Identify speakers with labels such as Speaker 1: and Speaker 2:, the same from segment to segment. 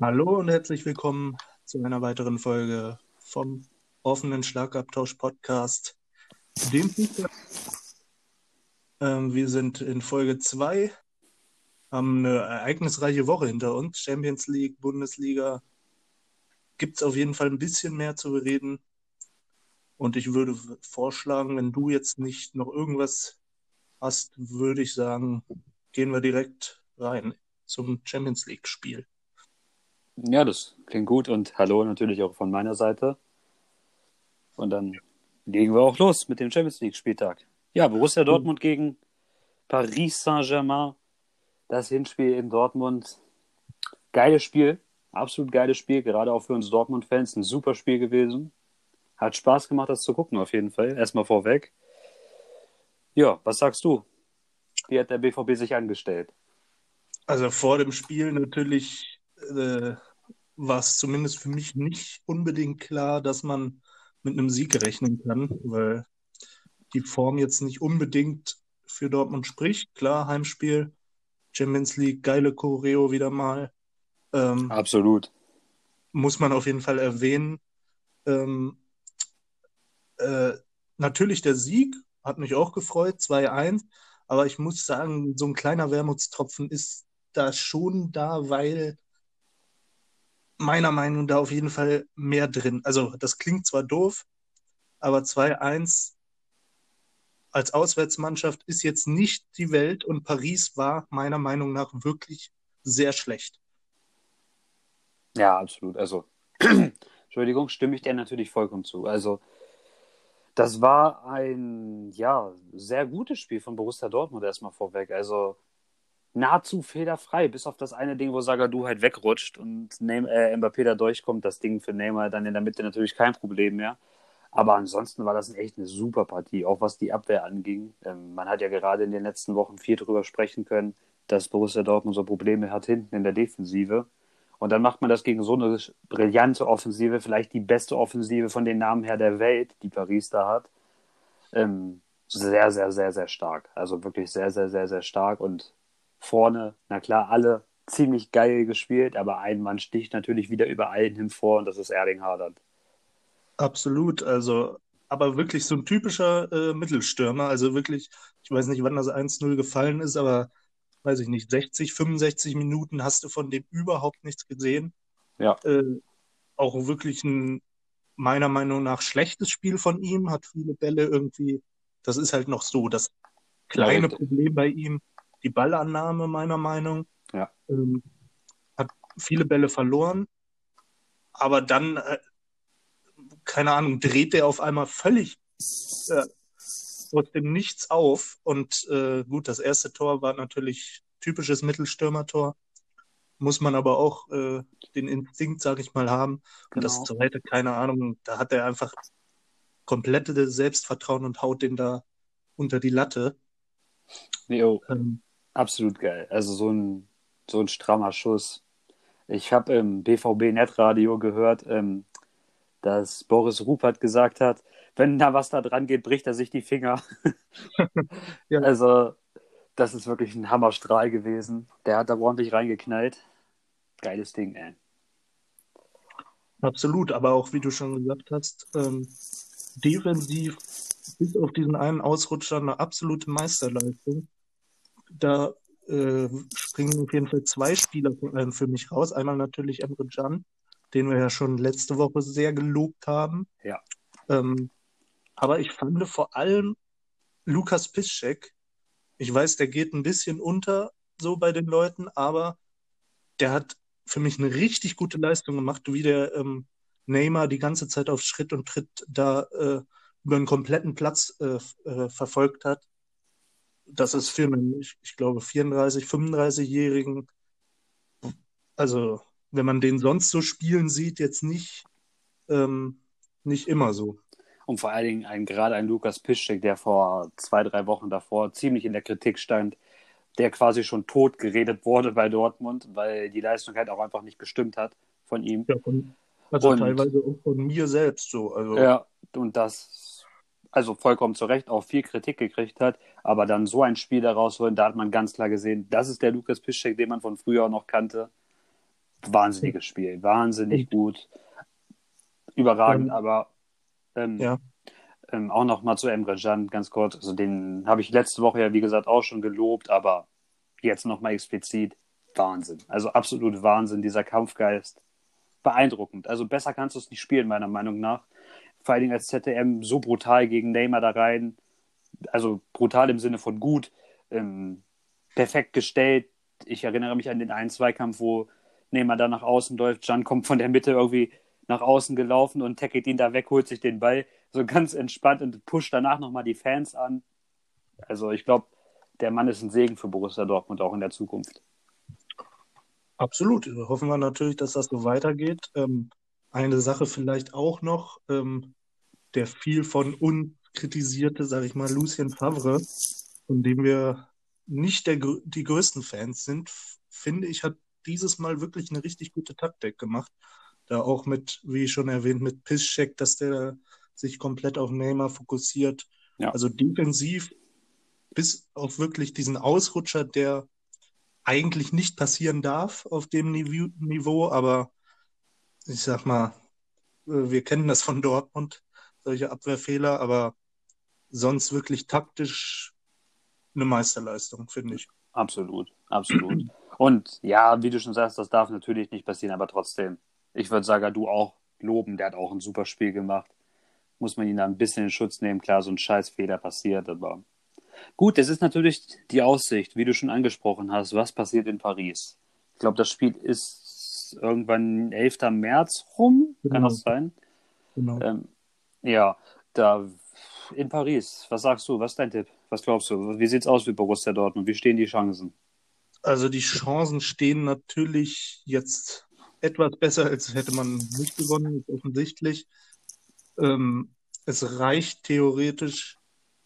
Speaker 1: Hallo und herzlich willkommen zu einer weiteren Folge vom offenen Schlagabtausch Podcast. Dem ähm, wir sind in Folge 2, haben eine ereignisreiche Woche hinter uns. Champions League, Bundesliga. Gibt es auf jeden Fall ein bisschen mehr zu bereden. Und ich würde vorschlagen, wenn du jetzt nicht noch irgendwas hast, würde ich sagen, gehen wir direkt rein zum Champions League-Spiel.
Speaker 2: Ja, das klingt gut und hallo natürlich auch von meiner Seite. Und dann legen wir auch los mit dem Champions League-Spieltag. Ja, Borussia Dortmund gegen Paris Saint-Germain. Das Hinspiel in Dortmund. Geiles Spiel, absolut geiles Spiel, gerade auch für uns Dortmund-Fans. Ein super Spiel gewesen. Hat Spaß gemacht, das zu gucken, auf jeden Fall. Erstmal vorweg. Ja, was sagst du? Wie hat der BVB sich angestellt?
Speaker 1: Also vor dem Spiel natürlich äh, war es zumindest für mich nicht unbedingt klar, dass man mit einem Sieg rechnen kann, weil die Form jetzt nicht unbedingt für Dortmund spricht. Klar, Heimspiel, Champions League, geile Choreo wieder mal.
Speaker 2: Ähm, Absolut.
Speaker 1: Muss man auf jeden Fall erwähnen. Ähm, äh, natürlich der Sieg hat mich auch gefreut, 2-1. Aber ich muss sagen, so ein kleiner Wermutstropfen ist da schon da, weil meiner Meinung nach auf jeden Fall mehr drin. Also das klingt zwar doof, aber 2-1 als Auswärtsmannschaft ist jetzt nicht die Welt und Paris war meiner Meinung nach wirklich sehr schlecht.
Speaker 2: Ja, absolut. Also, Entschuldigung, stimme ich dir natürlich vollkommen zu. Also, das war ein ja sehr gutes Spiel von Borussia Dortmund erstmal vorweg. Also nahezu fehlerfrei, bis auf das eine Ding, wo Sagadu halt wegrutscht und Neym äh, Mbappé da durchkommt. Das Ding für Neymar dann in der Mitte natürlich kein Problem mehr. Aber ansonsten war das echt eine super Partie, auch was die Abwehr anging. Ähm, man hat ja gerade in den letzten Wochen viel darüber sprechen können, dass Borussia Dortmund so Probleme hat hinten in der Defensive. Und dann macht man das gegen so eine brillante Offensive, vielleicht die beste Offensive von den Namen her der Welt, die Paris da hat. Ähm, sehr, sehr, sehr, sehr stark. Also wirklich sehr, sehr, sehr, sehr stark. Und vorne, na klar, alle ziemlich geil gespielt, aber ein Mann sticht natürlich wieder über allen hin vor und das ist Erling Haaland.
Speaker 1: Absolut, also, aber wirklich so ein typischer äh, Mittelstürmer, also wirklich, ich weiß nicht, wann das 1-0 gefallen ist, aber weiß ich nicht, 60, 65 Minuten hast du von dem überhaupt nichts gesehen.
Speaker 2: Ja.
Speaker 1: Äh, auch wirklich ein meiner Meinung nach schlechtes Spiel von ihm, hat viele Bälle irgendwie, das ist halt noch so das kleine ja, Problem bei ihm, die Ballannahme meiner Meinung.
Speaker 2: Ja.
Speaker 1: Ähm, hat viele Bälle verloren, aber dann, äh, keine Ahnung, dreht der auf einmal völlig äh, aus dem Nichts auf. Und äh, gut, das erste Tor war natürlich typisches Mittelstürmertor. Muss man aber auch äh, den Instinkt, sag ich mal, haben. Und genau. das zweite, keine Ahnung, da hat er einfach komplette Selbstvertrauen und haut den da unter die Latte.
Speaker 2: Ähm, Absolut geil. Also so ein, so ein strammer Schuss. Ich habe im BVB-Netradio gehört, ähm, dass Boris Rupert gesagt hat, wenn da was da dran geht, bricht er sich die Finger. ja. Also, das ist wirklich ein Hammerstrahl gewesen. Der hat da ordentlich reingeknallt. Geiles Ding, ey.
Speaker 1: Absolut, aber auch wie du schon gesagt hast, ähm, defensiv bis auf diesen einen Ausrutscher eine absolute Meisterleistung da äh, springen auf jeden Fall zwei Spieler äh, für mich raus. Einmal natürlich Emre Can, den wir ja schon letzte Woche sehr gelobt haben.
Speaker 2: Ja.
Speaker 1: Ähm, aber ich fand vor allem Lukas Piszczek, ich weiß, der geht ein bisschen unter so bei den Leuten, aber der hat für mich eine richtig gute Leistung gemacht, wie der ähm, Neymar die ganze Zeit auf Schritt und Tritt da äh, über einen kompletten Platz äh, äh, verfolgt hat das ist für einen, ich, ich glaube, 34, 35-Jährigen, also wenn man den sonst so spielen sieht, jetzt nicht, ähm, nicht immer so.
Speaker 2: Und vor allen Dingen ein, gerade ein Lukas Piszczek, der vor zwei, drei Wochen davor ziemlich in der Kritik stand, der quasi schon tot geredet wurde bei Dortmund, weil die Leistung halt auch einfach nicht gestimmt hat von ihm.
Speaker 1: Ja, von, also und, teilweise auch von mir selbst so. Also.
Speaker 2: Ja, und das also vollkommen zu Recht auch viel Kritik gekriegt hat, aber dann so ein Spiel daraus holen, da hat man ganz klar gesehen, das ist der Lukas Piszczek, den man von früher noch kannte. wahnsinniges Spiel. Wahnsinnig gut. Überragend,
Speaker 1: Ähm,
Speaker 2: aber ähm,
Speaker 1: Ja.
Speaker 2: ähm, auch noch mal zu Emre Can ganz kurz. Also den habe ich letzte Woche ja, wie gesagt, auch schon gelobt, aber jetzt noch mal explizit Wahnsinn. Also absolut Wahnsinn, dieser Kampfgeist. Beeindruckend. Also besser kannst du es nicht spielen, meiner Meinung nach. Vor allen Dingen als ZDM so brutal gegen Neymar da rein. Also brutal im Sinne von gut. Ähm, perfekt gestellt. Ich erinnere mich an den einen Zweikampf, wo Neymar da nach außen läuft. Can kommt von der Mitte irgendwie nach außen gelaufen und tackelt ihn da weg, holt sich den Ball so ganz entspannt und pusht danach nochmal die Fans an. Also ich glaube, der Mann ist ein Segen für Borussia Dortmund auch in der Zukunft.
Speaker 1: Absolut. Hoffen wir natürlich, dass das so weitergeht. Ähm, eine Sache vielleicht auch noch, ähm, der viel von uns kritisierte, sage ich mal, Lucien Favre, von dem wir nicht der, die größten Fans sind, finde ich, hat dieses Mal wirklich eine richtig gute Taktik gemacht. Da auch mit, wie schon erwähnt, mit Piszczek, dass der sich komplett auf Neymar fokussiert.
Speaker 2: Ja.
Speaker 1: Also defensiv bis auf wirklich diesen Ausrutscher, der eigentlich nicht passieren darf auf dem Nive- Niveau, aber ich sag mal, äh, wir kennen das von Dortmund, solche Abwehrfehler, aber sonst wirklich taktisch eine Meisterleistung, finde ich.
Speaker 2: Absolut, absolut. Und ja, wie du schon sagst, das darf natürlich nicht passieren, aber trotzdem, ich würde Sagadu auch loben, der hat auch ein super Spiel gemacht. Muss man ihn da ein bisschen in Schutz nehmen. Klar, so ein Scheißfehler passiert, aber gut, es ist natürlich die Aussicht, wie du schon angesprochen hast, was passiert in Paris. Ich glaube, das Spiel ist irgendwann 11. März rum, kann
Speaker 1: Genau.
Speaker 2: das sein?
Speaker 1: Genau.
Speaker 2: Ähm, ja, da in Paris, was sagst du, was ist dein Tipp? Was glaubst du? Wie sieht's aus mit Borussia Dortmund? Wie stehen die Chancen?
Speaker 1: Also die Chancen stehen natürlich jetzt etwas besser, als hätte man nicht gewonnen, ist offensichtlich. Ähm, es reicht theoretisch,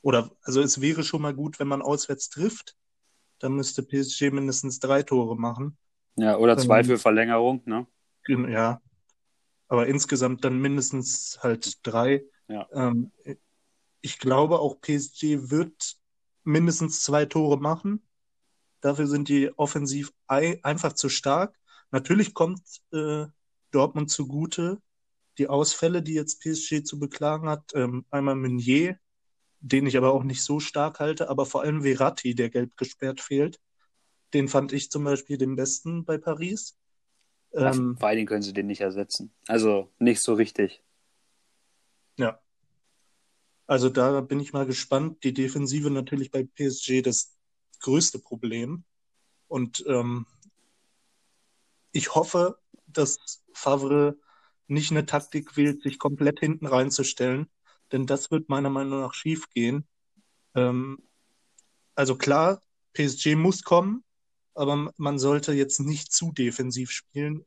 Speaker 1: oder also es wäre schon mal gut, wenn man auswärts trifft. Dann müsste PSG mindestens drei Tore machen.
Speaker 2: Ja, oder zwei für Verlängerung, ne?
Speaker 1: Ja, aber insgesamt dann mindestens halt drei.
Speaker 2: Ja.
Speaker 1: Ähm, ich glaube, auch PSG wird mindestens zwei Tore machen. Dafür sind die offensiv ei- einfach zu stark. Natürlich kommt äh, Dortmund zugute die Ausfälle, die jetzt PSG zu beklagen hat. Ähm, einmal Meunier, den ich aber auch nicht so stark halte, aber vor allem Verratti, der gelb gesperrt fehlt. Den fand ich zum Beispiel den besten bei Paris. Ähm,
Speaker 2: vor allen Dingen können sie den nicht ersetzen. Also nicht so richtig.
Speaker 1: Ja. Also da bin ich mal gespannt. Die Defensive natürlich bei PSG das größte Problem. Und ähm, ich hoffe, dass Favre nicht eine Taktik wählt, sich komplett hinten reinzustellen, denn das wird meiner Meinung nach schief gehen. Ähm, also klar, PSG muss kommen, aber man sollte jetzt nicht zu defensiv spielen.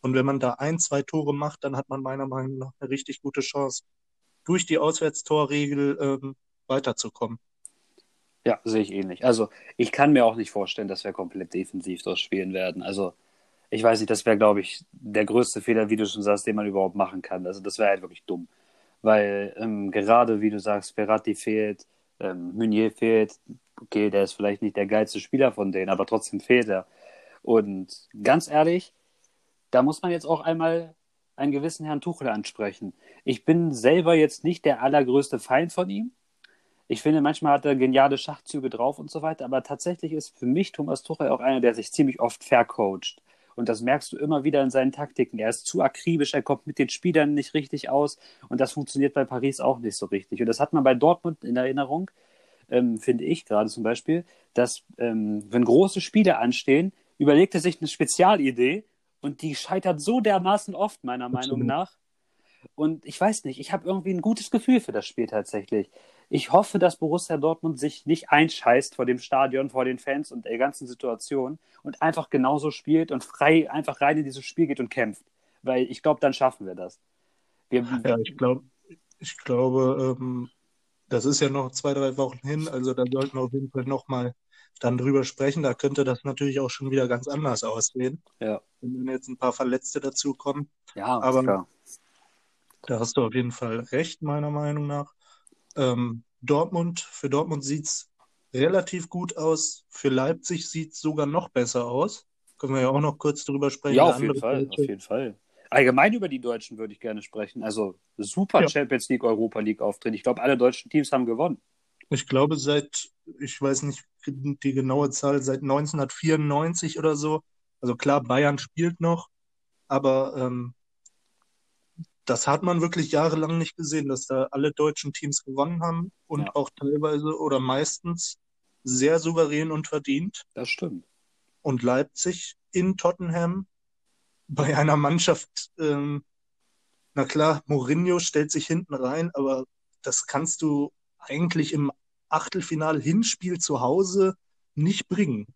Speaker 1: Und wenn man da ein, zwei Tore macht, dann hat man meiner Meinung nach eine richtig gute Chance, durch die Auswärtstorregel ähm, weiterzukommen.
Speaker 2: Ja, sehe ich ähnlich. Also ich kann mir auch nicht vorstellen, dass wir komplett defensiv dort spielen werden. Also ich weiß nicht, das wäre, glaube ich, der größte Fehler, wie du schon sagst, den man überhaupt machen kann. Also das wäre halt wirklich dumm. Weil ähm, gerade, wie du sagst, Ferrati fehlt, ähm, Meunier fehlt. Okay, der ist vielleicht nicht der geilste Spieler von denen, aber trotzdem fehlt er. Und ganz ehrlich, da muss man jetzt auch einmal einen gewissen Herrn Tuchel ansprechen. Ich bin selber jetzt nicht der allergrößte Feind von ihm. Ich finde, manchmal hat er geniale Schachzüge drauf und so weiter, aber tatsächlich ist für mich Thomas Tuchel auch einer, der sich ziemlich oft vercoacht. Und das merkst du immer wieder in seinen Taktiken. Er ist zu akribisch, er kommt mit den Spielern nicht richtig aus und das funktioniert bei Paris auch nicht so richtig. Und das hat man bei Dortmund in Erinnerung, ähm, finde ich gerade zum Beispiel, dass ähm, wenn große Spiele anstehen, überlegt er sich eine Spezialidee und die scheitert so dermaßen oft, meiner Meinung nach. Und ich weiß nicht, ich habe irgendwie ein gutes Gefühl für das Spiel tatsächlich. Ich hoffe, dass Borussia Dortmund sich nicht einscheißt vor dem Stadion, vor den Fans und der ganzen Situation und einfach genauso spielt und frei einfach rein in dieses Spiel geht und kämpft. Weil ich glaube, dann schaffen wir das. Wir,
Speaker 1: Ja, ich glaube, ich glaube, ähm, das ist ja noch zwei, drei Wochen hin, also da sollten wir auf jeden Fall nochmal dann drüber sprechen. Da könnte das natürlich auch schon wieder ganz anders aussehen,
Speaker 2: ja,
Speaker 1: wenn dann jetzt ein paar Verletzte dazukommen.
Speaker 2: ja,
Speaker 1: Aber-
Speaker 2: klar.
Speaker 1: Da hast du auf jeden Fall recht, meiner Meinung nach. Ähm, Dortmund, für Dortmund sieht's relativ gut aus. Für Leipzig sieht's sogar noch besser aus. Können wir ja auch noch kurz drüber sprechen.
Speaker 2: Ja, auf jeden Fall,
Speaker 1: Deutsche-
Speaker 2: auf jeden Fall. Allgemein über die Deutschen würde ich gerne sprechen. Also super
Speaker 1: Ja.
Speaker 2: Champions League, Europa League Auftritt. Ich glaube, alle deutschen Teams haben gewonnen.
Speaker 1: Ich glaube, seit, ich weiß nicht die genaue Zahl, seit 1994 oder so. Also klar, Bayern spielt noch, aber ähm, das hat man wirklich jahrelang nicht gesehen, dass da alle deutschen Teams gewonnen haben und
Speaker 2: Ja.
Speaker 1: auch teilweise oder meistens sehr souverän und verdient.
Speaker 2: Das stimmt.
Speaker 1: Und Leipzig in Tottenham bei einer Mannschaft, ähm, na klar, Mourinho stellt sich hinten rein, aber das kannst du eigentlich im Achtelfinal-Hinspiel zu Hause nicht bringen.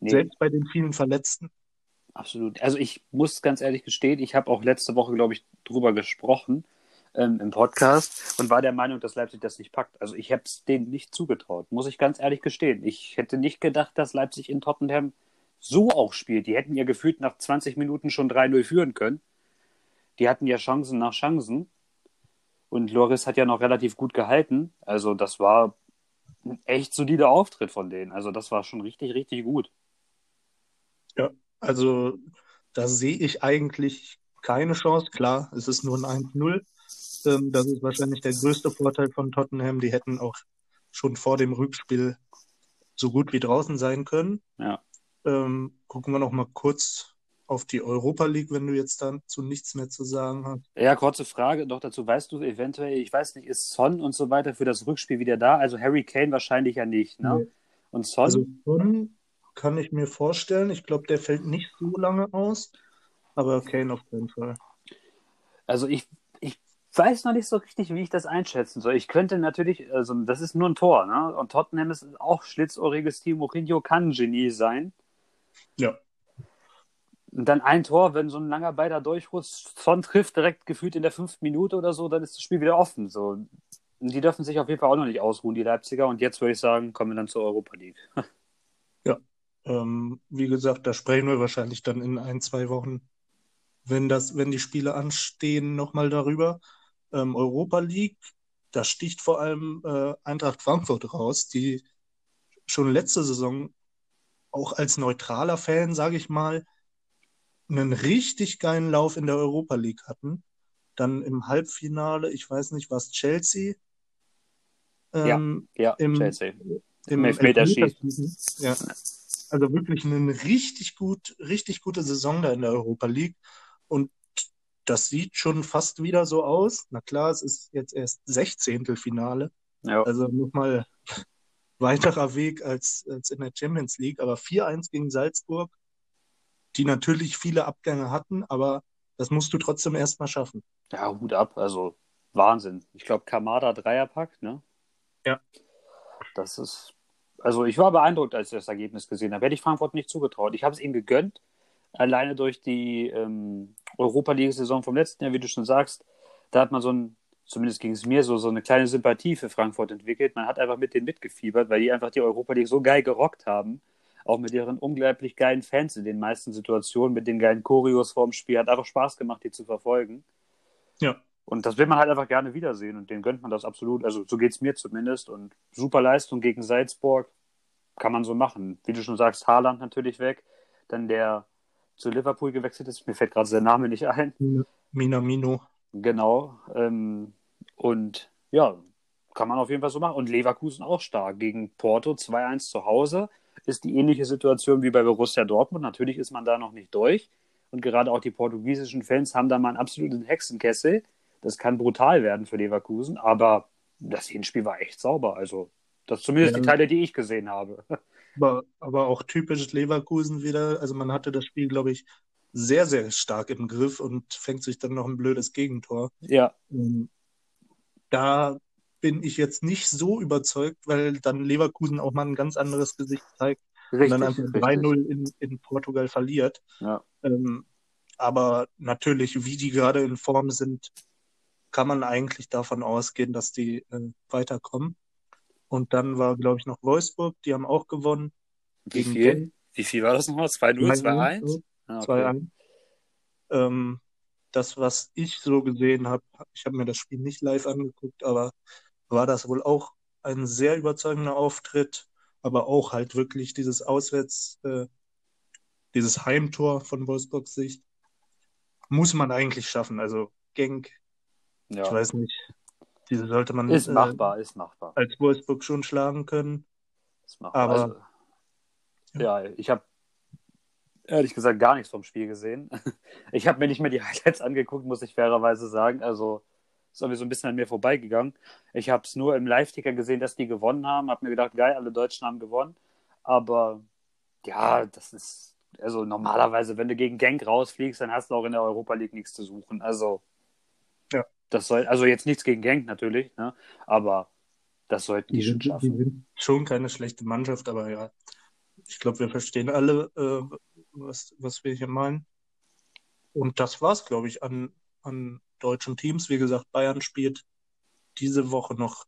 Speaker 2: Nee,
Speaker 1: Selbst bei den vielen Verletzten.
Speaker 2: absolut. Also ich muss ganz ehrlich gestehen, ich habe auch letzte Woche, glaube ich, drüber gesprochen ähm, im Podcast und war der Meinung, dass Leipzig das nicht packt. Also ich habe es denen nicht zugetraut, muss ich ganz ehrlich gestehen. Ich hätte nicht gedacht, dass Leipzig in Tottenham so auch spielt. Die hätten ja gefühlt nach 20 Minuten schon 3-0 führen können. Die hatten ja Chancen nach Chancen. Und Loris hat ja noch relativ gut gehalten. Also das war ein echt solider Auftritt von denen. Also das war schon richtig, richtig gut.
Speaker 1: Also da sehe ich eigentlich keine Chance. Klar, es ist nur ein 1-0. Ähm, das ist wahrscheinlich der größte Vorteil von Tottenham. Die hätten auch schon vor dem Rückspiel so gut wie draußen sein können.
Speaker 2: Ja.
Speaker 1: Ähm, gucken wir noch mal kurz auf die Europa League, wenn du jetzt dazu nichts mehr zu sagen hast.
Speaker 2: Ja, kurze Frage noch dazu. Weißt du eventuell, ich weiß nicht, ist Son und so weiter für das Rückspiel wieder da? Also Harry Kane wahrscheinlich ja nicht, ne?
Speaker 1: Nee.
Speaker 2: Und Son,
Speaker 1: Also Son kann ich mir vorstellen. Ich glaube, der fällt nicht so lange aus, aber Kane auf keinen Fall.
Speaker 2: also ich, ich weiß noch nicht so richtig, wie ich das einschätzen soll. Ich könnte natürlich, also das ist nur ein Tor, ne? Und Tottenham ist auch schlitzohriges Team. Mourinho kann ein Genie sein.
Speaker 1: Ja.
Speaker 2: Und dann ein Tor, wenn so ein langer Ball da durchrutscht, Son trifft direkt gefühlt in der fünften Minute oder so, dann ist das Spiel wieder offen. So. Die dürfen sich auf jeden Fall auch noch nicht ausruhen, die Leipziger. Und jetzt würde ich sagen, kommen wir dann zur Europa League.
Speaker 1: Ähm, wie gesagt, da sprechen wir wahrscheinlich dann in ein, zwei Wochen, wenn das, wenn die Spiele anstehen, nochmal darüber. Ähm, Europa League, da sticht vor allem äh, Eintracht Frankfurt raus, die schon letzte Saison auch als neutraler Fan, sage ich mal, einen richtig geilen Lauf in der Europa League hatten. Dann im Halbfinale, ich weiß nicht, was Chelsea ähm,
Speaker 2: Ja,
Speaker 1: Im-
Speaker 2: Chelsea.
Speaker 1: im.
Speaker 2: Elfmeterschießen.
Speaker 1: Ja. Also wirklich eine richtig gut, richtig gute Saison da in der Europa League. Und das sieht schon fast wieder so aus. Na klar, es ist jetzt erst Sechzehntelfinale.
Speaker 2: Ja.
Speaker 1: Also nochmal weiterer Weg als, als in der Champions League. Aber 4-1 gegen Salzburg, die natürlich viele Abgänge hatten, aber das musst du trotzdem erstmal schaffen.
Speaker 2: ja, Hut ab. Also Wahnsinn. Ich glaube, Kamada Dreierpack, ne?
Speaker 1: Ja.
Speaker 2: Das ist. Also ich war beeindruckt, als ich das Ergebnis gesehen habe. Hätte ich Frankfurt nicht zugetraut. Ich habe es ihnen gegönnt, alleine durch die ähm, Europa League-Saison vom letzten Jahr, wie du schon sagst. Da hat man so ein, zumindest ging es mir so, so eine kleine Sympathie für Frankfurt entwickelt. Man hat einfach mit denen mitgefiebert, weil die einfach die Europa League so geil gerockt haben. Auch mit ihren unglaublich geilen Fans in den meisten Situationen, mit den geilen Choreos vorm Spiel. Hat einfach Spaß gemacht, die zu verfolgen.
Speaker 1: Ja.
Speaker 2: Und das will man halt einfach gerne wiedersehen und denen gönnt man das absolut. Also so geht es mir zumindest. Und super Leistung gegen Salzburg kann man so machen. Wie du schon sagst, Haaland natürlich weg. Dann der zu Liverpool gewechselt ist. Mir fällt gerade sein Name nicht ein.
Speaker 1: Minamino.
Speaker 2: Genau. Ähm, und ja, kann man auf jeden Fall so machen. Und Leverkusen auch stark. Gegen Porto 2-1 zu Hause ist die ähnliche Situation wie bei Borussia Dortmund. Natürlich ist man da noch nicht durch. Und gerade auch die portugiesischen Fans haben da mal einen absoluten Hexenkessel. Das kann brutal werden für Leverkusen, aber das Hinspiel war echt sauber. Also, das zumindest
Speaker 1: Ja.
Speaker 2: die Teile, die ich gesehen habe.
Speaker 1: Aber, aber auch typisch Leverkusen wieder. Also man hatte das Spiel, glaube ich, sehr, sehr stark im Griff und fängt sich dann noch ein blödes Gegentor.
Speaker 2: ja,
Speaker 1: Ähm, Da bin ich jetzt nicht so überzeugt, weil dann Leverkusen auch mal ein ganz anderes Gesicht zeigt und
Speaker 2: richtig.
Speaker 1: dann einfach
Speaker 2: richtig.
Speaker 1: 3-0 in, in Portugal verliert.
Speaker 2: Ja.
Speaker 1: Ähm, aber natürlich, wie die gerade in Form sind, kann man eigentlich davon ausgehen, dass die äh, weiterkommen. Und dann war, glaube ich, noch Wolfsburg, die haben auch gewonnen.
Speaker 2: Wie
Speaker 1: gegen
Speaker 2: viel? Wie viel war das nochmal? 2-0, 2-1? Ah, okay.
Speaker 1: 2-1. Ähm, das, was ich so gesehen habe, ich habe mir das Spiel nicht live angeguckt, aber war das wohl auch ein sehr überzeugender Auftritt, aber auch halt wirklich dieses Auswärts, äh, dieses Heimtor von Wolfsburgs Sicht muss man eigentlich schaffen. Also Genk,
Speaker 2: Ja.
Speaker 1: ich weiß nicht, diese sollte man
Speaker 2: Ist
Speaker 1: äh,
Speaker 2: machbar, ist machbar.
Speaker 1: als Wolfsburg schon schlagen können.
Speaker 2: Ist machbar.
Speaker 1: aber-
Speaker 2: also, ja, ich habe ehrlich gesagt gar nichts vom Spiel gesehen. Ich habe mir nicht mehr die Highlights angeguckt, muss ich fairerweise sagen. Also ist irgendwie so ein bisschen an mir vorbeigegangen. Ich habe es nur im Live-Ticker gesehen, dass die gewonnen haben. Habe mir gedacht, geil, alle Deutschen haben gewonnen. Aber ja, das ist also normalerweise, wenn du gegen Genk rausfliegst, dann hast du auch in der Europa League nichts zu suchen. Also
Speaker 1: Ja.
Speaker 2: das soll also jetzt nichts gegen Genk natürlich, ne? Aber das sollten die, schon
Speaker 1: sind, die
Speaker 2: schaffen.
Speaker 1: sind schon keine schlechte Mannschaft, aber ja, ich glaube, wir verstehen alle, äh, was, was wir hier meinen. Und das war's, glaube ich, an, an deutschen Teams. Wie gesagt, Bayern spielt diese Woche noch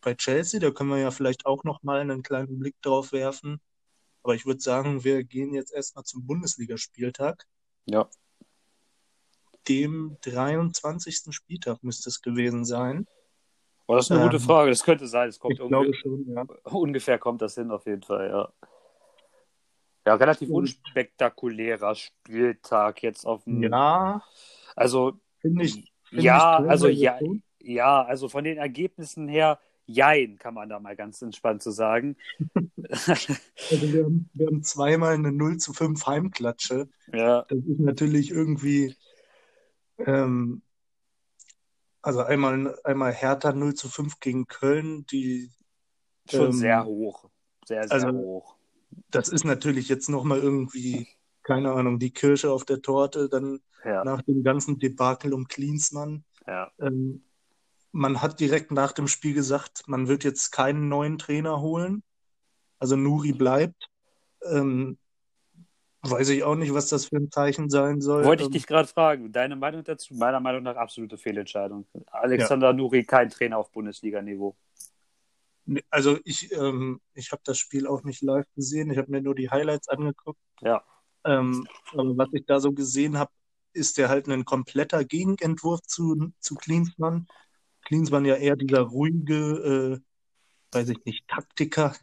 Speaker 1: bei Chelsea. Da können wir ja vielleicht auch noch mal einen kleinen Blick drauf werfen. Aber ich würde sagen, wir gehen jetzt erstmal zum Bundesligaspieltag.
Speaker 2: Ja.
Speaker 1: Dem 23. Spieltag müsste es gewesen sein.
Speaker 2: Oh, das ist eine
Speaker 1: Ähm,
Speaker 2: gute Frage. Das könnte sein. Es kommt
Speaker 1: ich glaube schon, ja.
Speaker 2: ungefähr kommt das hin auf jeden Fall, ja. Ja, relativ unspektakulärer Spieltag jetzt auf dem.
Speaker 1: Ja,
Speaker 2: Also
Speaker 1: finde ich. finde
Speaker 2: ja,
Speaker 1: ich
Speaker 2: also ja, ja, also von den Ergebnissen her, jein, kann man da mal ganz entspannt zu sagen.
Speaker 1: Also wir haben, wir haben zweimal eine 0 zu 5 Heimklatsche.
Speaker 2: ja,
Speaker 1: Das ist natürlich irgendwie, ähm, also einmal, einmal Hertha 0 zu 5 gegen Köln, die,
Speaker 2: schon
Speaker 1: Ähm,
Speaker 2: sehr hoch. Sehr, sehr
Speaker 1: also-
Speaker 2: hoch.
Speaker 1: Das ist natürlich jetzt nochmal irgendwie, keine Ahnung, die Kirsche auf der Torte, dann
Speaker 2: Ja,
Speaker 1: nach dem ganzen Debakel um Klinsmann.
Speaker 2: ja.
Speaker 1: Ähm, man hat direkt nach dem Spiel gesagt, man wird jetzt keinen neuen Trainer holen. Also Nuri bleibt. Ähm, weiß ich auch nicht, was das für ein Zeichen sein soll.
Speaker 2: Wollte ich
Speaker 1: Ähm,
Speaker 2: dich gerade fragen, deine Meinung dazu? Meiner Meinung nach absolute Fehlentscheidung. Alexander Nuri, kein Trainer auf Bundesliga-Niveau.
Speaker 1: Also ich, ähm, ich habe das Spiel auch nicht live gesehen. Ich habe mir nur die Highlights angeguckt.
Speaker 2: Ja.
Speaker 1: Ähm, aber was ich da so gesehen habe, ist der halt ein kompletter Gegenentwurf zu, zu Klinsmann. Klinsmann ja eher dieser ruhige, äh, weiß ich nicht, Taktiker.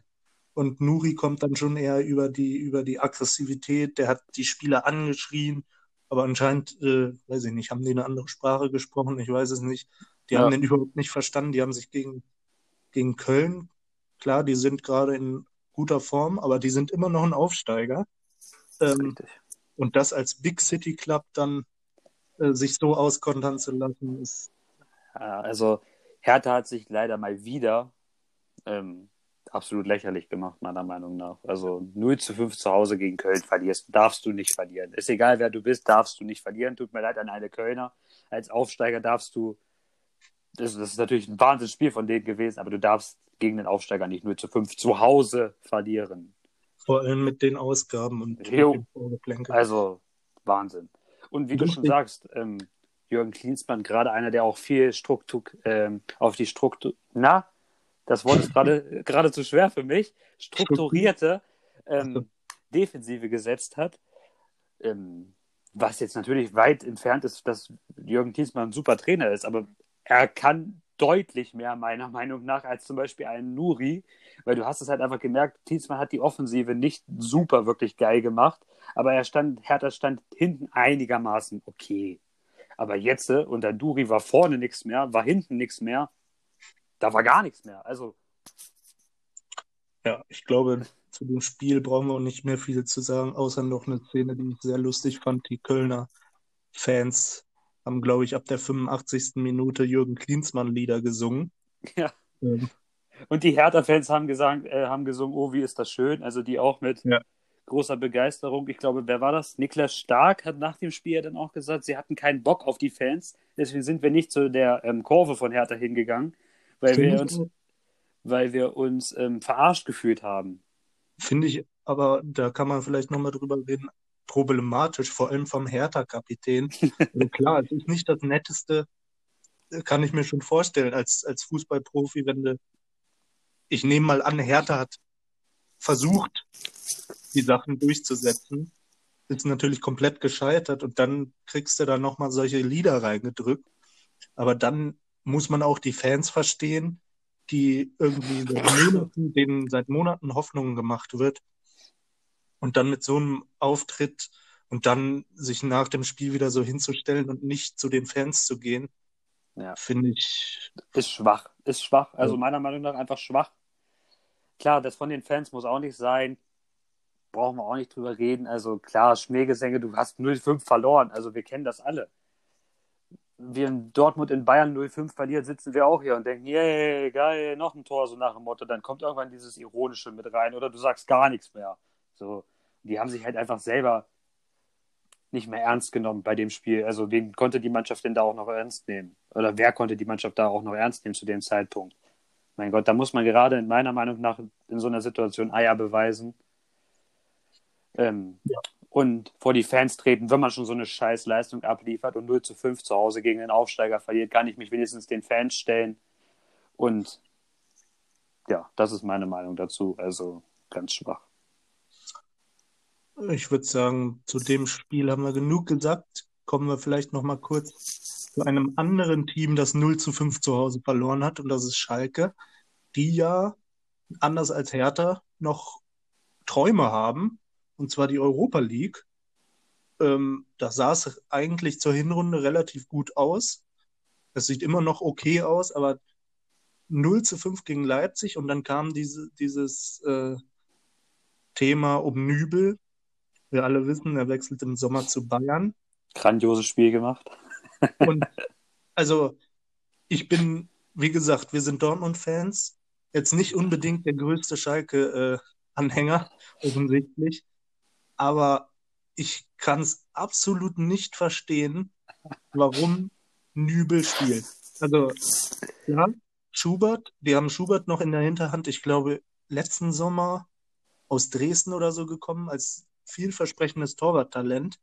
Speaker 1: Und Nuri kommt dann schon eher über die, über die Aggressivität. Der hat die Spieler angeschrien. Aber anscheinend, äh, weiß ich nicht, haben die eine andere Sprache gesprochen? Ich weiß es nicht. Die
Speaker 2: Ja.
Speaker 1: haben den überhaupt nicht verstanden. Die haben sich gegen, gegen Köln, klar, die sind gerade in guter Form, aber die sind immer noch ein Aufsteiger. Ähm, und das als Big City Club dann äh, sich so auskontern zu lassen, ist
Speaker 2: also Hertha hat sich leider mal wieder ähm, absolut lächerlich gemacht, meiner Meinung nach. Also 0 zu 5 zu Hause gegen Köln verlierst, darfst du nicht verlieren. Ist egal, wer du bist, darfst du nicht verlieren. Tut mir leid an alle Kölner. Als Aufsteiger darfst du, das, das ist natürlich ein Wahnsinnsspiel von denen gewesen, aber du darfst gegen den Aufsteiger nicht 0 zu 5 zu Hause verlieren.
Speaker 1: vor allem mit den Ausgaben und
Speaker 2: Jo. Also Wahnsinn. Und wie du schon
Speaker 1: Lustig.
Speaker 2: sagst, ähm, Jürgen Klinsmann, gerade einer, der auch viel Struktur ähm, auf die Struktur, na, das Wort ist gerade gerade zu schwer für mich, strukturierte ähm. Defensive gesetzt hat. Ähm, was jetzt natürlich weit entfernt ist, dass Jürgen Klinsmann ein super Trainer ist, aber er kann deutlich mehr, meiner Meinung nach, als zum Beispiel ein Nuri, weil du hast es halt einfach gemerkt, Klinsmann hat die Offensive nicht super wirklich geil gemacht, aber er stand, Hertha stand hinten einigermaßen okay. Aber jetzt, äh, unter Duri war vorne nichts mehr, war hinten nichts mehr, da war gar nichts mehr. Also,
Speaker 1: Ja, ich glaube, zu dem Spiel brauchen wir auch nicht mehr viel zu sagen, außer noch eine Szene, die ich sehr lustig fand. Die Kölner Fans haben, glaube ich, ab der 85. Minute Jürgen Klinsmann-Lieder gesungen.
Speaker 2: ja.
Speaker 1: Ähm,
Speaker 2: Und die Hertha-Fans haben gesagt, äh, haben gesungen, oh, wie ist das schön. Also die auch mit
Speaker 1: Ja.
Speaker 2: großer Begeisterung. Ich glaube, wer war das? Niklas Stark hat nach dem Spiel ja dann auch gesagt, sie hatten keinen Bock auf die Fans. Deswegen sind wir nicht zu der ähm, Kurve von Hertha hingegangen, weil
Speaker 1: Finde
Speaker 2: wir uns, weil wir uns ähm, verarscht gefühlt haben.
Speaker 1: Finde ich, aber da kann man vielleicht nochmal drüber reden, problematisch, vor allem vom Hertha-Kapitän. Also klar, es ist nicht das Netteste, kann ich mir schon vorstellen, als, als Fußballprofi, wenn du, ich nehme mal an, Hertha hat versucht, die Sachen durchzusetzen, ist natürlich komplett gescheitert und dann kriegst du da nochmal solche Lieder reingedrückt. Aber dann muss man auch die Fans verstehen, die irgendwie seit Monaten, denen seit Monaten Hoffnungen gemacht wird. Und dann mit so einem Auftritt und dann sich nach dem Spiel wieder so hinzustellen und nicht zu den Fans zu gehen, ja. finde ich.
Speaker 2: Ist schwach. Ist schwach. Also ja. meiner Meinung nach einfach schwach. Klar, das von den Fans muss auch nicht sein. Brauchen wir auch nicht drüber reden. Also klar, Schmähgesänge, du hast 0-5 verloren. Also wir kennen das alle. Wir in Dortmund in Bayern 0-5 verliert, sitzen wir auch hier und denken, yay, geil, noch ein Tor, so nach dem Motto. Dann kommt irgendwann dieses Ironische mit rein oder du sagst gar nichts mehr. So, die haben sich halt einfach selber nicht mehr ernst genommen bei dem Spiel. Also wen konnte die Mannschaft denn da auch noch ernst nehmen? Oder wer konnte die Mannschaft da auch noch ernst nehmen zu dem Zeitpunkt? Mein Gott, da muss man gerade in meiner Meinung nach in so einer Situation Eier beweisen ähm, ja. und vor die Fans treten, wenn man schon so eine scheiß Leistung abliefert und 0 zu 5 zu Hause gegen den Aufsteiger verliert, kann ich mich wenigstens den Fans stellen. Und ja, das ist meine Meinung dazu. Also ganz schwach.
Speaker 1: Ich würde sagen, zu dem Spiel haben wir genug gesagt. Kommen wir vielleicht noch mal kurz zu einem anderen Team, das 0 zu 5 zu Hause verloren hat, und das ist Schalke, die ja, anders als Hertha, noch Träume haben, und zwar die Europa League. Ähm, da sah es eigentlich zur Hinrunde relativ gut aus. Es sieht immer noch okay aus, aber 0 zu 5 gegen Leipzig und dann kam diese, dieses äh, Thema um Nübel, wir alle wissen, er wechselt im Sommer zu Bayern.
Speaker 2: Grandioses Spiel gemacht.
Speaker 1: Und also, ich bin, wie gesagt, wir sind Dortmund-Fans. Jetzt nicht unbedingt der größte Schalke-Anhänger, äh, offensichtlich. Aber ich kann es absolut nicht verstehen, warum Nübel spielt. Also, ja, Schubert, die haben Schubert noch in der Hinterhand, ich glaube, letzten Sommer aus Dresden oder so gekommen als vielversprechendes Torwarttalent.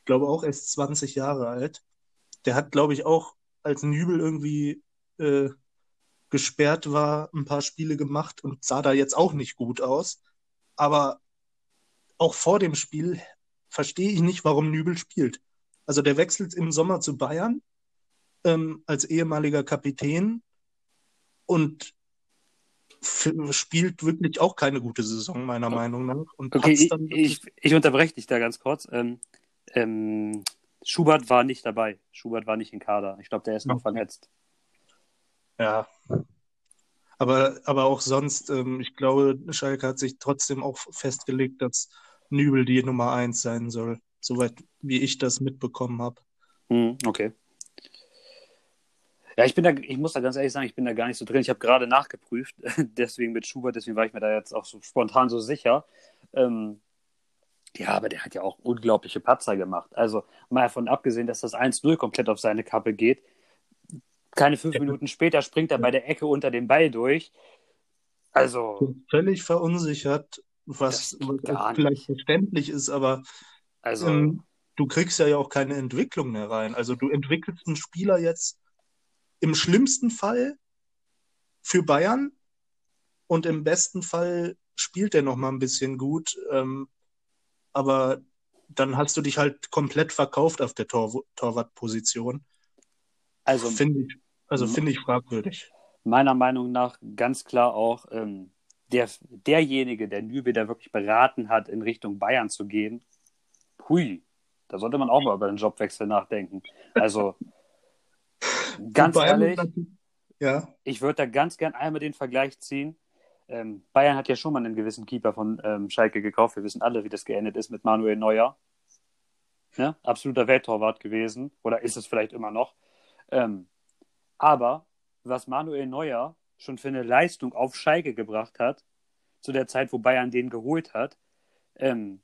Speaker 1: Ich glaube auch erst 20 Jahre alt. Der hat, glaube ich, auch als Nübel irgendwie äh, gesperrt war, ein paar Spiele gemacht und sah da jetzt auch nicht gut aus. Aber auch vor dem Spiel verstehe ich nicht, warum Nübel spielt. Also der wechselt im Sommer zu Bayern ähm, als ehemaliger Kapitän und spielt wirklich auch keine gute Saison, meiner Meinung nach. Und
Speaker 2: okay, ich, ich, ich, unterbreche dich da ganz kurz. Ähm, ähm, Schubert war nicht dabei. Schubert war nicht im Kader. Ich glaube, der ist noch verletzt.
Speaker 1: Ja. Aber, aber auch sonst, ähm, ich glaube, Schalke hat sich trotzdem auch festgelegt, dass Nübel die Nummer 1 sein soll. Soweit wie ich das mitbekommen habe.
Speaker 2: Hm, okay. Ja, ich bin da, ich muss da ganz ehrlich sagen, ich bin da gar nicht so drin. Ich habe gerade nachgeprüft, deswegen mit Schubert, deswegen war ich mir da jetzt auch so spontan so sicher. Ähm, ja, aber der hat ja auch unglaubliche Patzer gemacht. Also mal davon abgesehen, dass das 1-0 komplett auf seine Kappe geht. Keine fünf. Minuten später springt er bei der Ecke unter den Ball durch. Also.
Speaker 1: Völlig verunsichert, was, was vielleicht verständlich ist, aber also, ähm, du kriegst ja auch keine Entwicklung mehr rein. Also du entwickelst einen Spieler jetzt im schlimmsten Fall für Bayern und im besten Fall spielt er noch mal ein bisschen gut. Ähm, aber dann hast du dich halt komplett verkauft auf der Tor Torwartposition. Also finde ich, also finde ich fragwürdig.
Speaker 2: Meiner Meinung nach ganz klar auch ähm, der, derjenige, der Nübel da wirklich beraten hat, in Richtung Bayern zu gehen. Hui, da sollte man auch mal über den Jobwechsel nachdenken. Also Ganz ehrlich, ja. ich würde da ganz gern einmal den Vergleich ziehen. Ähm, Bayern hat ja schon mal einen gewissen Keeper von ähm, Schalke gekauft. Wir wissen alle, wie das geendet ist mit Manuel Neuer. Ja, absoluter Welttorwart gewesen. Oder ist es vielleicht immer noch. Ähm, aber was Manuel Neuer schon für eine Leistung auf Schalke gebracht hat, zu der Zeit, wo Bayern den geholt hat, ähm,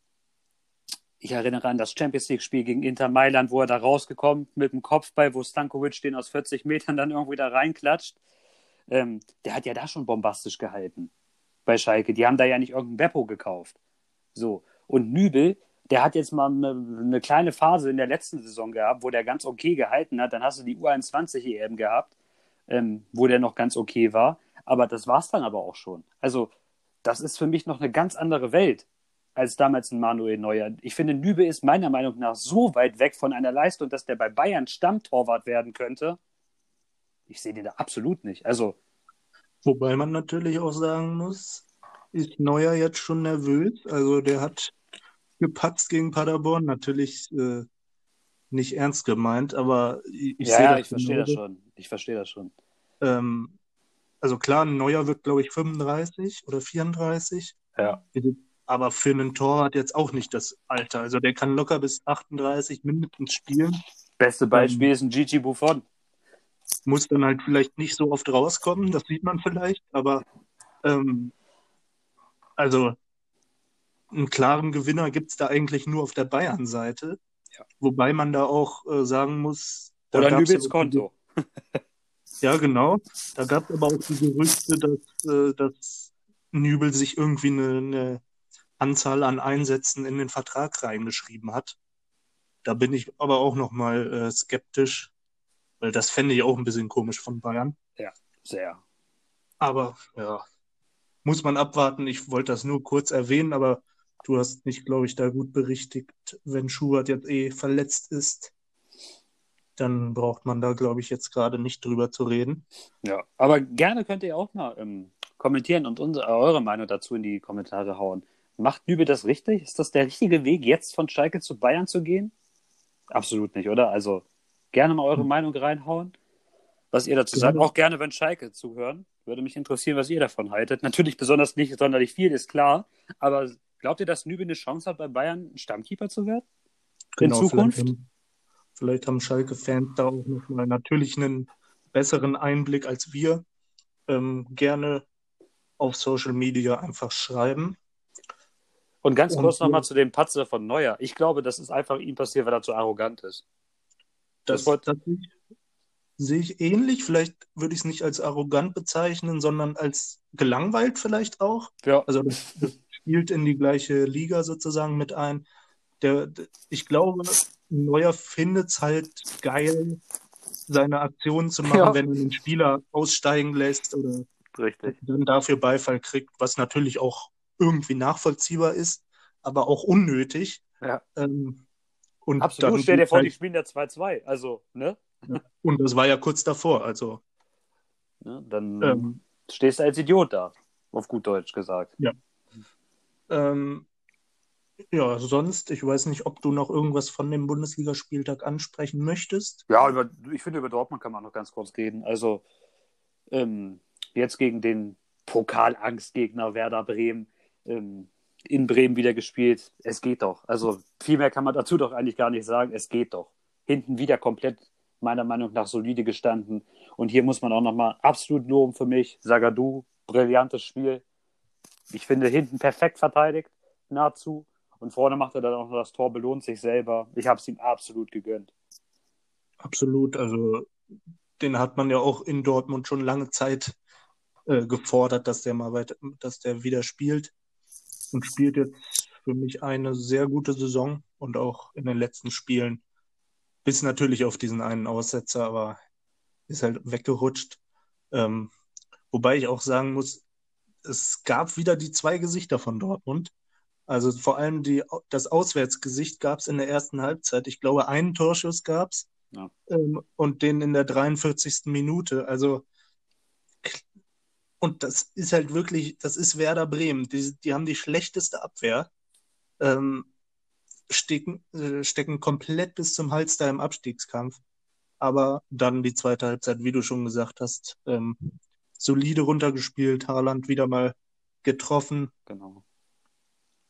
Speaker 2: ich erinnere an das Champions League-Spiel gegen Inter Mailand, wo er da rausgekommen mit dem Kopfball, wo Stankovic den aus 40 Metern dann irgendwie da reinklatscht. Ähm, der hat ja da schon bombastisch gehalten bei Schalke. Die haben da ja nicht irgendeinen Beppo gekauft. So. Und Nübel, der hat jetzt mal eine, eine, kleine Phase in der letzten Saison gehabt, wo der ganz okay gehalten hat. Dann hast du die U21 EM gehabt, ähm, wo der noch ganz okay war. Aber das war es dann aber auch schon. Also, das ist für mich noch eine ganz andere Welt als damals ein Manuel Neuer. Ich finde, Nübe ist meiner Meinung nach so weit weg von einer Leistung, dass der bei Bayern Stammtorwart werden könnte. Ich sehe den da absolut nicht. Also.
Speaker 1: Wobei man natürlich auch sagen muss, ist Neuer jetzt schon nervös. Also der hat gepatzt gegen Paderborn. Natürlich äh, nicht ernst gemeint, aber ich, ich
Speaker 2: ja,
Speaker 1: sehe
Speaker 2: ja,
Speaker 1: das
Speaker 2: ich verstehe das schon. Ich verstehe das schon.
Speaker 1: Ähm, also klar, ein Neuer wird, glaube ich, 35 oder 34.
Speaker 2: Ja.
Speaker 1: Aber für einen Torwart jetzt auch nicht das Alter. Also der kann locker bis 38 mindestens spielen.
Speaker 2: Beste Beispiel
Speaker 1: Ähm.
Speaker 2: ist ein Gigi Buffon.
Speaker 1: Muss dann halt vielleicht nicht so oft rauskommen, das sieht man vielleicht. Aber ähm, also einen klaren Gewinner gibt es da eigentlich nur auf der Bayern-Seite.
Speaker 2: Ja.
Speaker 1: Wobei man da auch äh, sagen muss,
Speaker 2: Oder Nübels
Speaker 1: auch
Speaker 2: Konto.
Speaker 1: Ja, genau. Da gab es aber auch die Gerüchte, dass, äh, dass Nübel sich irgendwie eine, eine Anzahl an Einsätzen in den Vertrag reingeschrieben hat. Da bin ich aber auch nochmal äh, skeptisch, weil das fände ich auch ein bisschen komisch von Bayern.
Speaker 2: Sehr.
Speaker 1: Aber ja, muss man abwarten. Ich wollte das nur kurz erwähnen, aber du hast mich, glaube ich, da gut berichtigt. Wenn Schubert jetzt eh verletzt ist, dann braucht man da, glaube ich, jetzt gerade nicht drüber zu reden.
Speaker 2: Ja. Aber gerne könnt ihr auch mal ähm, kommentieren und unsere, eure Meinung dazu in die Kommentare hauen. Macht Nübel das richtig? Ist das der richtige Weg, jetzt von Schalke zu Bayern zu gehen? Absolut nicht, oder? Also gerne mal eure
Speaker 1: Hm.
Speaker 2: Meinung reinhauen, was ihr dazu sagt. Auch gerne, wenn Schalke zuhören. Würde mich interessieren, was ihr davon haltet. Natürlich besonders nicht sonderlich viel, ist klar. Aber glaubt ihr, dass Nübel eine Chance hat, bei Bayern ein Stammkeeper zu werden? In Zukunft?
Speaker 1: Vielleicht haben, vielleicht haben Schalke-Fans da auch nochmal natürlich einen besseren Einblick als wir. Ähm, gerne auf Social Media einfach schreiben.
Speaker 2: Und ganz kurz nochmal zu dem Patzer von Neuer. Ich glaube, das ist einfach ihm passiert, weil er zu arrogant ist. Das
Speaker 1: Das, das sehe ich- sehe ich ähnlich. Vielleicht würde ich es nicht als arrogant bezeichnen, sondern als gelangweilt vielleicht auch.
Speaker 2: Ja,
Speaker 1: Also das, das spielt in die gleiche Liga sozusagen mit ein. Der, der, ich glaube, Neuer findet es halt geil, seine Aktionen zu machen,
Speaker 2: Ja.
Speaker 1: wenn er einen Spieler aussteigen lässt oder
Speaker 2: richtig.
Speaker 1: dann dafür Beifall kriegt, was natürlich auch irgendwie nachvollziehbar ist, aber auch unnötig.
Speaker 2: Ja.
Speaker 1: Ähm, und
Speaker 2: Absolut. Stell dir vor, die
Speaker 1: halt,
Speaker 2: spielen ja 2-2. Also, ne?
Speaker 1: und das war ja kurz davor. Also
Speaker 2: ne? Dann
Speaker 1: ähm,
Speaker 2: stehst du als Idiot da. Auf gut Deutsch gesagt.
Speaker 1: ähm, ja, sonst, ich weiß nicht, ob du noch irgendwas von dem Bundesligaspieltag ansprechen möchtest.
Speaker 2: Ja, über, ich finde, über Dortmund kann man noch ganz kurz reden. Also, ähm, jetzt gegen den Pokalangstgegner Werder Bremen ähm, in Bremen wieder gespielt. Es geht doch. Also, viel mehr kann man dazu doch eigentlich gar nicht sagen. Es geht doch. Hinten wieder komplett, meiner Meinung nach, solide gestanden. Und hier muss man auch nochmal absolut loben für mich. Sagadu, brillantes Spiel. Ich finde, hinten perfekt verteidigt, nahezu. Und vorne macht er dann auch noch das Tor, belohnt sich selber. Ich habe es ihm absolut gegönnt.
Speaker 1: Absolut. Also den hat man ja auch in Dortmund schon lange Zeit äh, gefordert, dass der mal weiter, dass der wieder spielt und spielt jetzt für mich eine sehr gute Saison und auch in den letzten Spielen bis natürlich auf diesen einen Aussetzer, aber ist halt weggerutscht. Ähm, wobei ich auch sagen muss, es gab wieder die zwei Gesichter von Dortmund. Also vor allem die, das Auswärtsgesicht gab es in der ersten Halbzeit. Ich glaube, einen Torschuss gab es
Speaker 2: Ja.
Speaker 1: ähm, und den in der 43. Minute. Also und das ist halt wirklich, das ist Werder Bremen. Die, die haben die schlechteste Abwehr, ähm, stecken, äh, stecken komplett bis zum Hals da im Abstiegskampf. Aber dann die zweite Halbzeit, wie du schon gesagt hast, ähm, solide runtergespielt, Haaland wieder mal getroffen.
Speaker 2: Genau.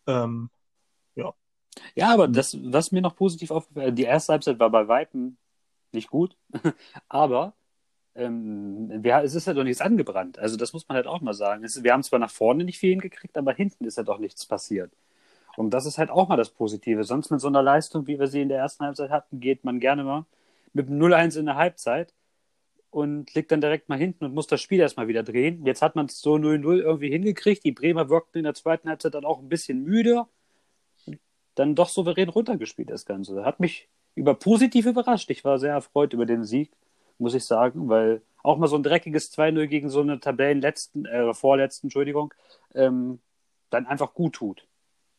Speaker 1: Ähm,
Speaker 2: Ja, aber das, was mir noch positiv aufgefallen die erste Halbzeit war bei Weitem nicht gut, aber ähm, wir, es ist ja doch nichts angebrannt. Also das muss man halt auch mal sagen. Es, wir haben zwar nach vorne nicht viel hingekriegt, aber hinten ist ja doch nichts passiert. Und das ist halt auch mal das Positive. Sonst mit so einer Leistung, wie wir sie in der ersten Halbzeit hatten, geht man gerne mal mit dem 0-1 in der Halbzeit und liegt dann direkt mal hinten und muss das Spiel erstmal wieder drehen. Jetzt hat man es so 0-0 irgendwie hingekriegt. Die Bremer wirkten in der zweiten Halbzeit dann auch ein bisschen müde. Dann doch souverän runtergespielt, das Ganze. Hat mich über positiv überrascht. Ich war sehr erfreut über den Sieg, muss ich sagen, weil auch mal so ein dreckiges 2-0 gegen so eine Tabellenletzten, äh, vorletzten, Entschuldigung, ähm, dann einfach gut tut.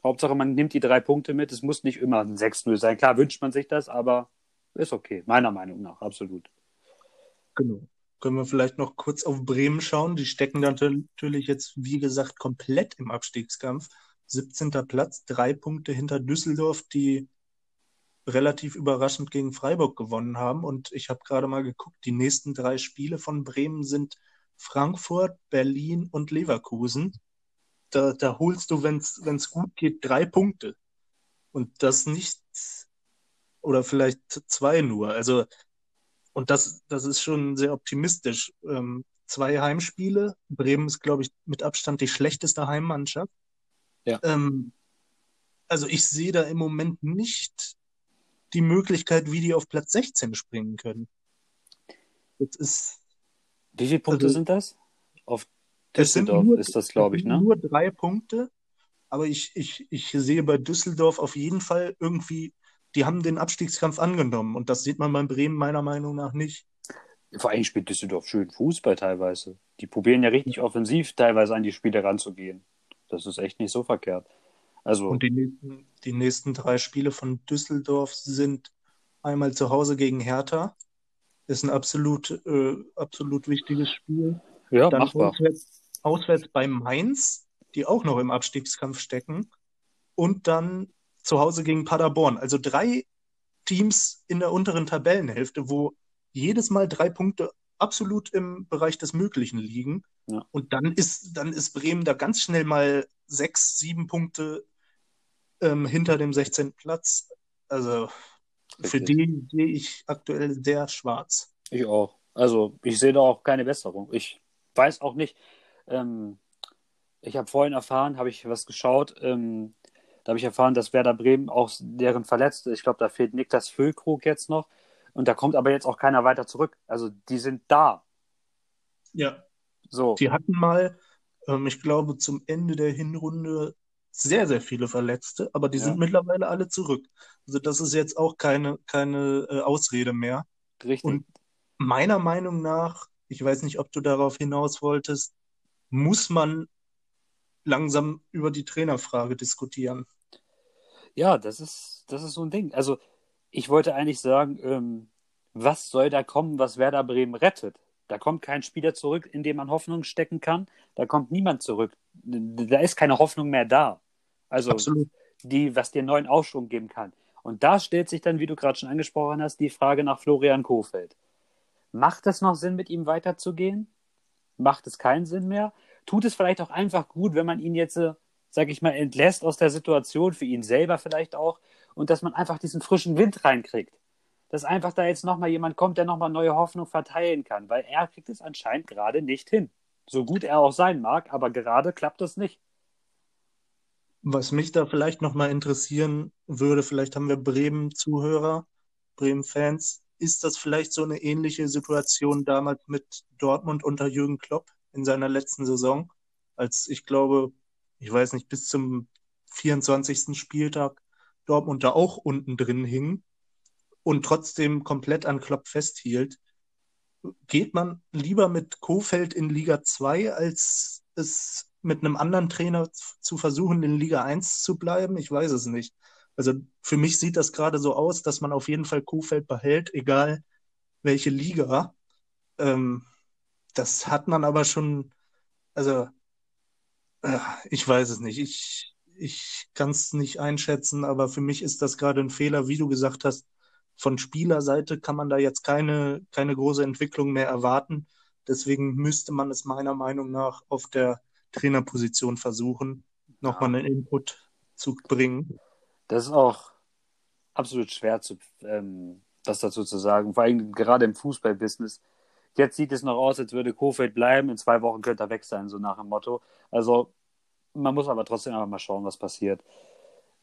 Speaker 2: Hauptsache, man nimmt die drei Punkte mit. Es muss nicht immer ein 6-0 sein. Klar wünscht man sich das, aber ist okay. Meiner Meinung nach, absolut.
Speaker 1: Genau. Können wir vielleicht noch kurz auf Bremen schauen. Die stecken dann natürlich jetzt, wie gesagt, komplett im Abstiegskampf. 17. Platz, drei Punkte hinter Düsseldorf, die relativ überraschend gegen Freiburg gewonnen haben. Und ich habe gerade mal geguckt, die nächsten drei Spiele von Bremen sind Frankfurt, Berlin und Leverkusen. Da, da holst du, wenn es gut geht, drei Punkte. Und das nicht, oder vielleicht zwei nur. Also, und das, das ist schon sehr optimistisch. Ähm, zwei Heimspiele. Bremen ist, glaube ich, mit Abstand die schlechteste Heimmannschaft.
Speaker 2: Ja.
Speaker 1: Ähm, also ich sehe da im Moment nicht die Möglichkeit, wie die auf Platz 16 springen können. Das ist.
Speaker 2: Wie viele Punkte also, sind das? Auf Düsseldorf nur, ist das, glaube ich, ne?
Speaker 1: Nur drei Punkte. Aber ich, ich, ich sehe bei Düsseldorf auf jeden Fall irgendwie, die haben den Abstiegskampf angenommen. Und das sieht man bei Bremen meiner Meinung nach nicht.
Speaker 2: Vor allem spielt Düsseldorf schön Fußball teilweise. Die probieren ja richtig offensiv teilweise an die Spiele ranzugehen. Das ist echt nicht so verkehrt. Also,
Speaker 1: Und die nächsten, die nächsten drei Spiele von Düsseldorf sind einmal zu Hause gegen Hertha. Ist ein absolut, äh, absolut wichtiges Spiel.
Speaker 2: Ja,
Speaker 1: Dann
Speaker 2: machbar.
Speaker 1: Auswärts, auswärts bei Mainz, die auch noch im Abstiegskampf stecken. Und dann zu Hause gegen Paderborn. Also drei Teams in der unteren Tabellenhälfte, wo jedes Mal drei Punkte absolut im Bereich des Möglichen liegen.
Speaker 2: Ja.
Speaker 1: Und dann ist, dann ist Bremen da ganz schnell mal sechs, sieben Punkte ähm, hinter dem 16. Platz. Also für die sehe ich aktuell sehr schwarz.
Speaker 2: Ich auch. Also ich sehe da auch keine Besserung. Ich weiß auch nicht. Ähm, ich habe vorhin erfahren, habe ich was geschaut. Ähm, da habe ich erfahren, dass Werder Bremen auch deren Verletzte, ich glaube, da fehlt Niklas Füllkrug jetzt noch. Und da kommt aber jetzt auch keiner weiter zurück. Also die sind da.
Speaker 1: Ja.
Speaker 2: So.
Speaker 1: Die hatten mal, ähm, ich glaube, zum Ende der Hinrunde sehr, sehr viele Verletzte, aber die
Speaker 2: Ja.
Speaker 1: sind mittlerweile alle zurück. Also das ist jetzt auch keine, keine äh, Ausrede mehr.
Speaker 2: Richtig.
Speaker 1: Und meiner Meinung nach, ich weiß nicht, ob du darauf hinaus wolltest, muss man langsam über die Trainerfrage diskutieren.
Speaker 2: Ja, das ist, das ist so ein Ding. Also, ich wollte eigentlich sagen, ähm, was soll da kommen, was Werder Bremen rettet? Da kommt kein Spieler zurück, in dem man Hoffnung stecken kann. Da kommt niemand zurück. Da ist keine Hoffnung mehr da. Also,
Speaker 1: Absolut.
Speaker 2: die, was dir neuen Aufschwung geben kann. Und da stellt sich dann, wie du gerade schon angesprochen hast, die Frage nach Florian Kofeld. Macht es noch Sinn, mit ihm weiterzugehen? Macht es keinen Sinn mehr? Tut es vielleicht auch einfach gut, wenn man ihn jetzt, äh, sag ich mal, entlässt aus der Situation, für ihn selber vielleicht auch, und dass man einfach diesen frischen Wind reinkriegt? Dass einfach da jetzt nochmal jemand kommt, der nochmal neue Hoffnung verteilen kann, weil er kriegt es anscheinend gerade nicht hin. So gut er auch sein mag, aber gerade klappt es nicht.
Speaker 1: Was mich da vielleicht nochmal interessieren würde, vielleicht haben wir Bremen-Zuhörer, Bremen-Fans. Ist das vielleicht so eine ähnliche Situation damals mit Dortmund unter Jürgen Klopp in seiner letzten Saison? Als ich glaube, ich weiß nicht, bis zum 24. Spieltag Dortmund da auch unten drin hing und trotzdem komplett an Klopp festhielt. Geht man lieber mit Kofeld in Liga 2, als es mit einem anderen Trainer zu versuchen, in Liga 1 zu bleiben? Ich weiß es nicht. Also für mich sieht das gerade so aus, dass man auf jeden Fall Kofeld behält, egal welche Liga. Ähm, das hat man aber schon, also äh, ich weiß es nicht. Ich, ich kann es nicht einschätzen, aber für mich ist das gerade ein Fehler, wie du gesagt hast. Von Spielerseite kann man da jetzt keine, keine große Entwicklung mehr erwarten. Deswegen müsste man es meiner Meinung nach auf der Trainerposition versuchen, nochmal einen Input zu bringen.
Speaker 2: Das ist auch absolut schwer, zu, ähm, was dazu zu sagen. Vor allem gerade im Fußballbusiness. Jetzt sieht es noch aus, als würde Kofeld bleiben. In zwei Wochen könnte er weg sein, so nach dem Motto. Also, man muss aber trotzdem einfach mal schauen, was passiert.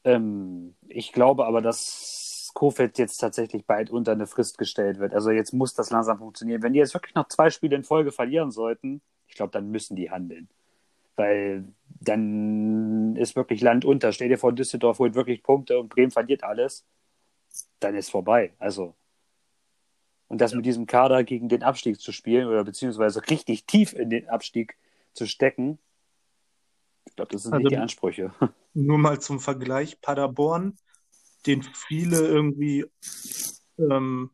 Speaker 2: Ähm, ich glaube aber, dass Kofeld jetzt tatsächlich bald unter eine Frist gestellt wird. Also, jetzt muss das langsam funktionieren. Wenn die jetzt wirklich noch zwei Spiele in Folge verlieren sollten, ich glaube, dann müssen die handeln. Weil dann ist wirklich Land unter. Stell dir vor, Düsseldorf holt wirklich Punkte und Bremen verliert alles. Dann ist vorbei. Also. Und das ja. mit diesem Kader gegen den Abstieg zu spielen oder beziehungsweise richtig tief in den Abstieg zu stecken, ich glaube, das sind also, nicht die Ansprüche.
Speaker 1: Nur mal zum Vergleich: Paderborn, den viele irgendwie ähm,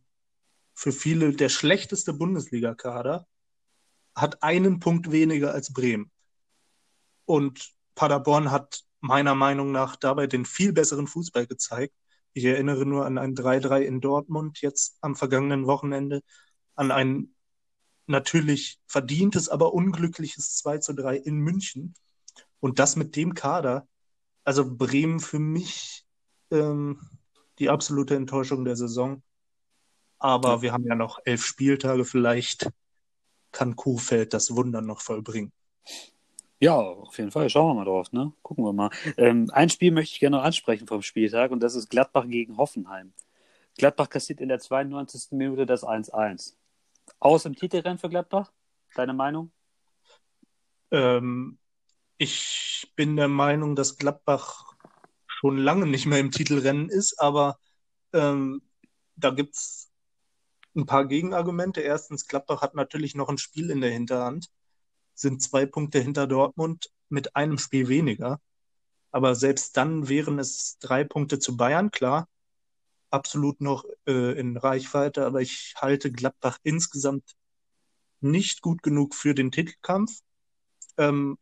Speaker 1: für viele der schlechteste Bundesliga-Kader, hat einen Punkt weniger als Bremen. Und Paderborn hat meiner Meinung nach dabei den viel besseren Fußball gezeigt. Ich erinnere nur an ein 3-3 in Dortmund jetzt am vergangenen Wochenende, an ein natürlich verdientes, aber unglückliches 2 zu 3 in München. Und das mit dem Kader. Also Bremen für mich ähm, die absolute Enttäuschung der Saison. Aber wir haben ja noch elf Spieltage. Vielleicht kann Kuhfeld das Wunder noch vollbringen.
Speaker 2: Ja, auf jeden Fall. Schauen wir mal drauf, ne? Gucken wir mal. Ähm, ein Spiel möchte ich gerne noch ansprechen vom Spieltag und das ist Gladbach gegen Hoffenheim. Gladbach kassiert in der 92. Minute das 1-1. Aus im Titelrennen für Gladbach? Deine Meinung?
Speaker 1: Ähm, ich bin der Meinung, dass Gladbach schon lange nicht mehr im Titelrennen ist, aber ähm, da gibt es ein paar Gegenargumente. Erstens, Gladbach hat natürlich noch ein Spiel in der Hinterhand sind zwei Punkte hinter Dortmund mit einem Spiel weniger. Aber selbst dann wären es drei Punkte zu Bayern, klar. Absolut noch äh, in Reichweite, aber ich halte Gladbach insgesamt nicht gut genug für den Titelkampf. Ähm,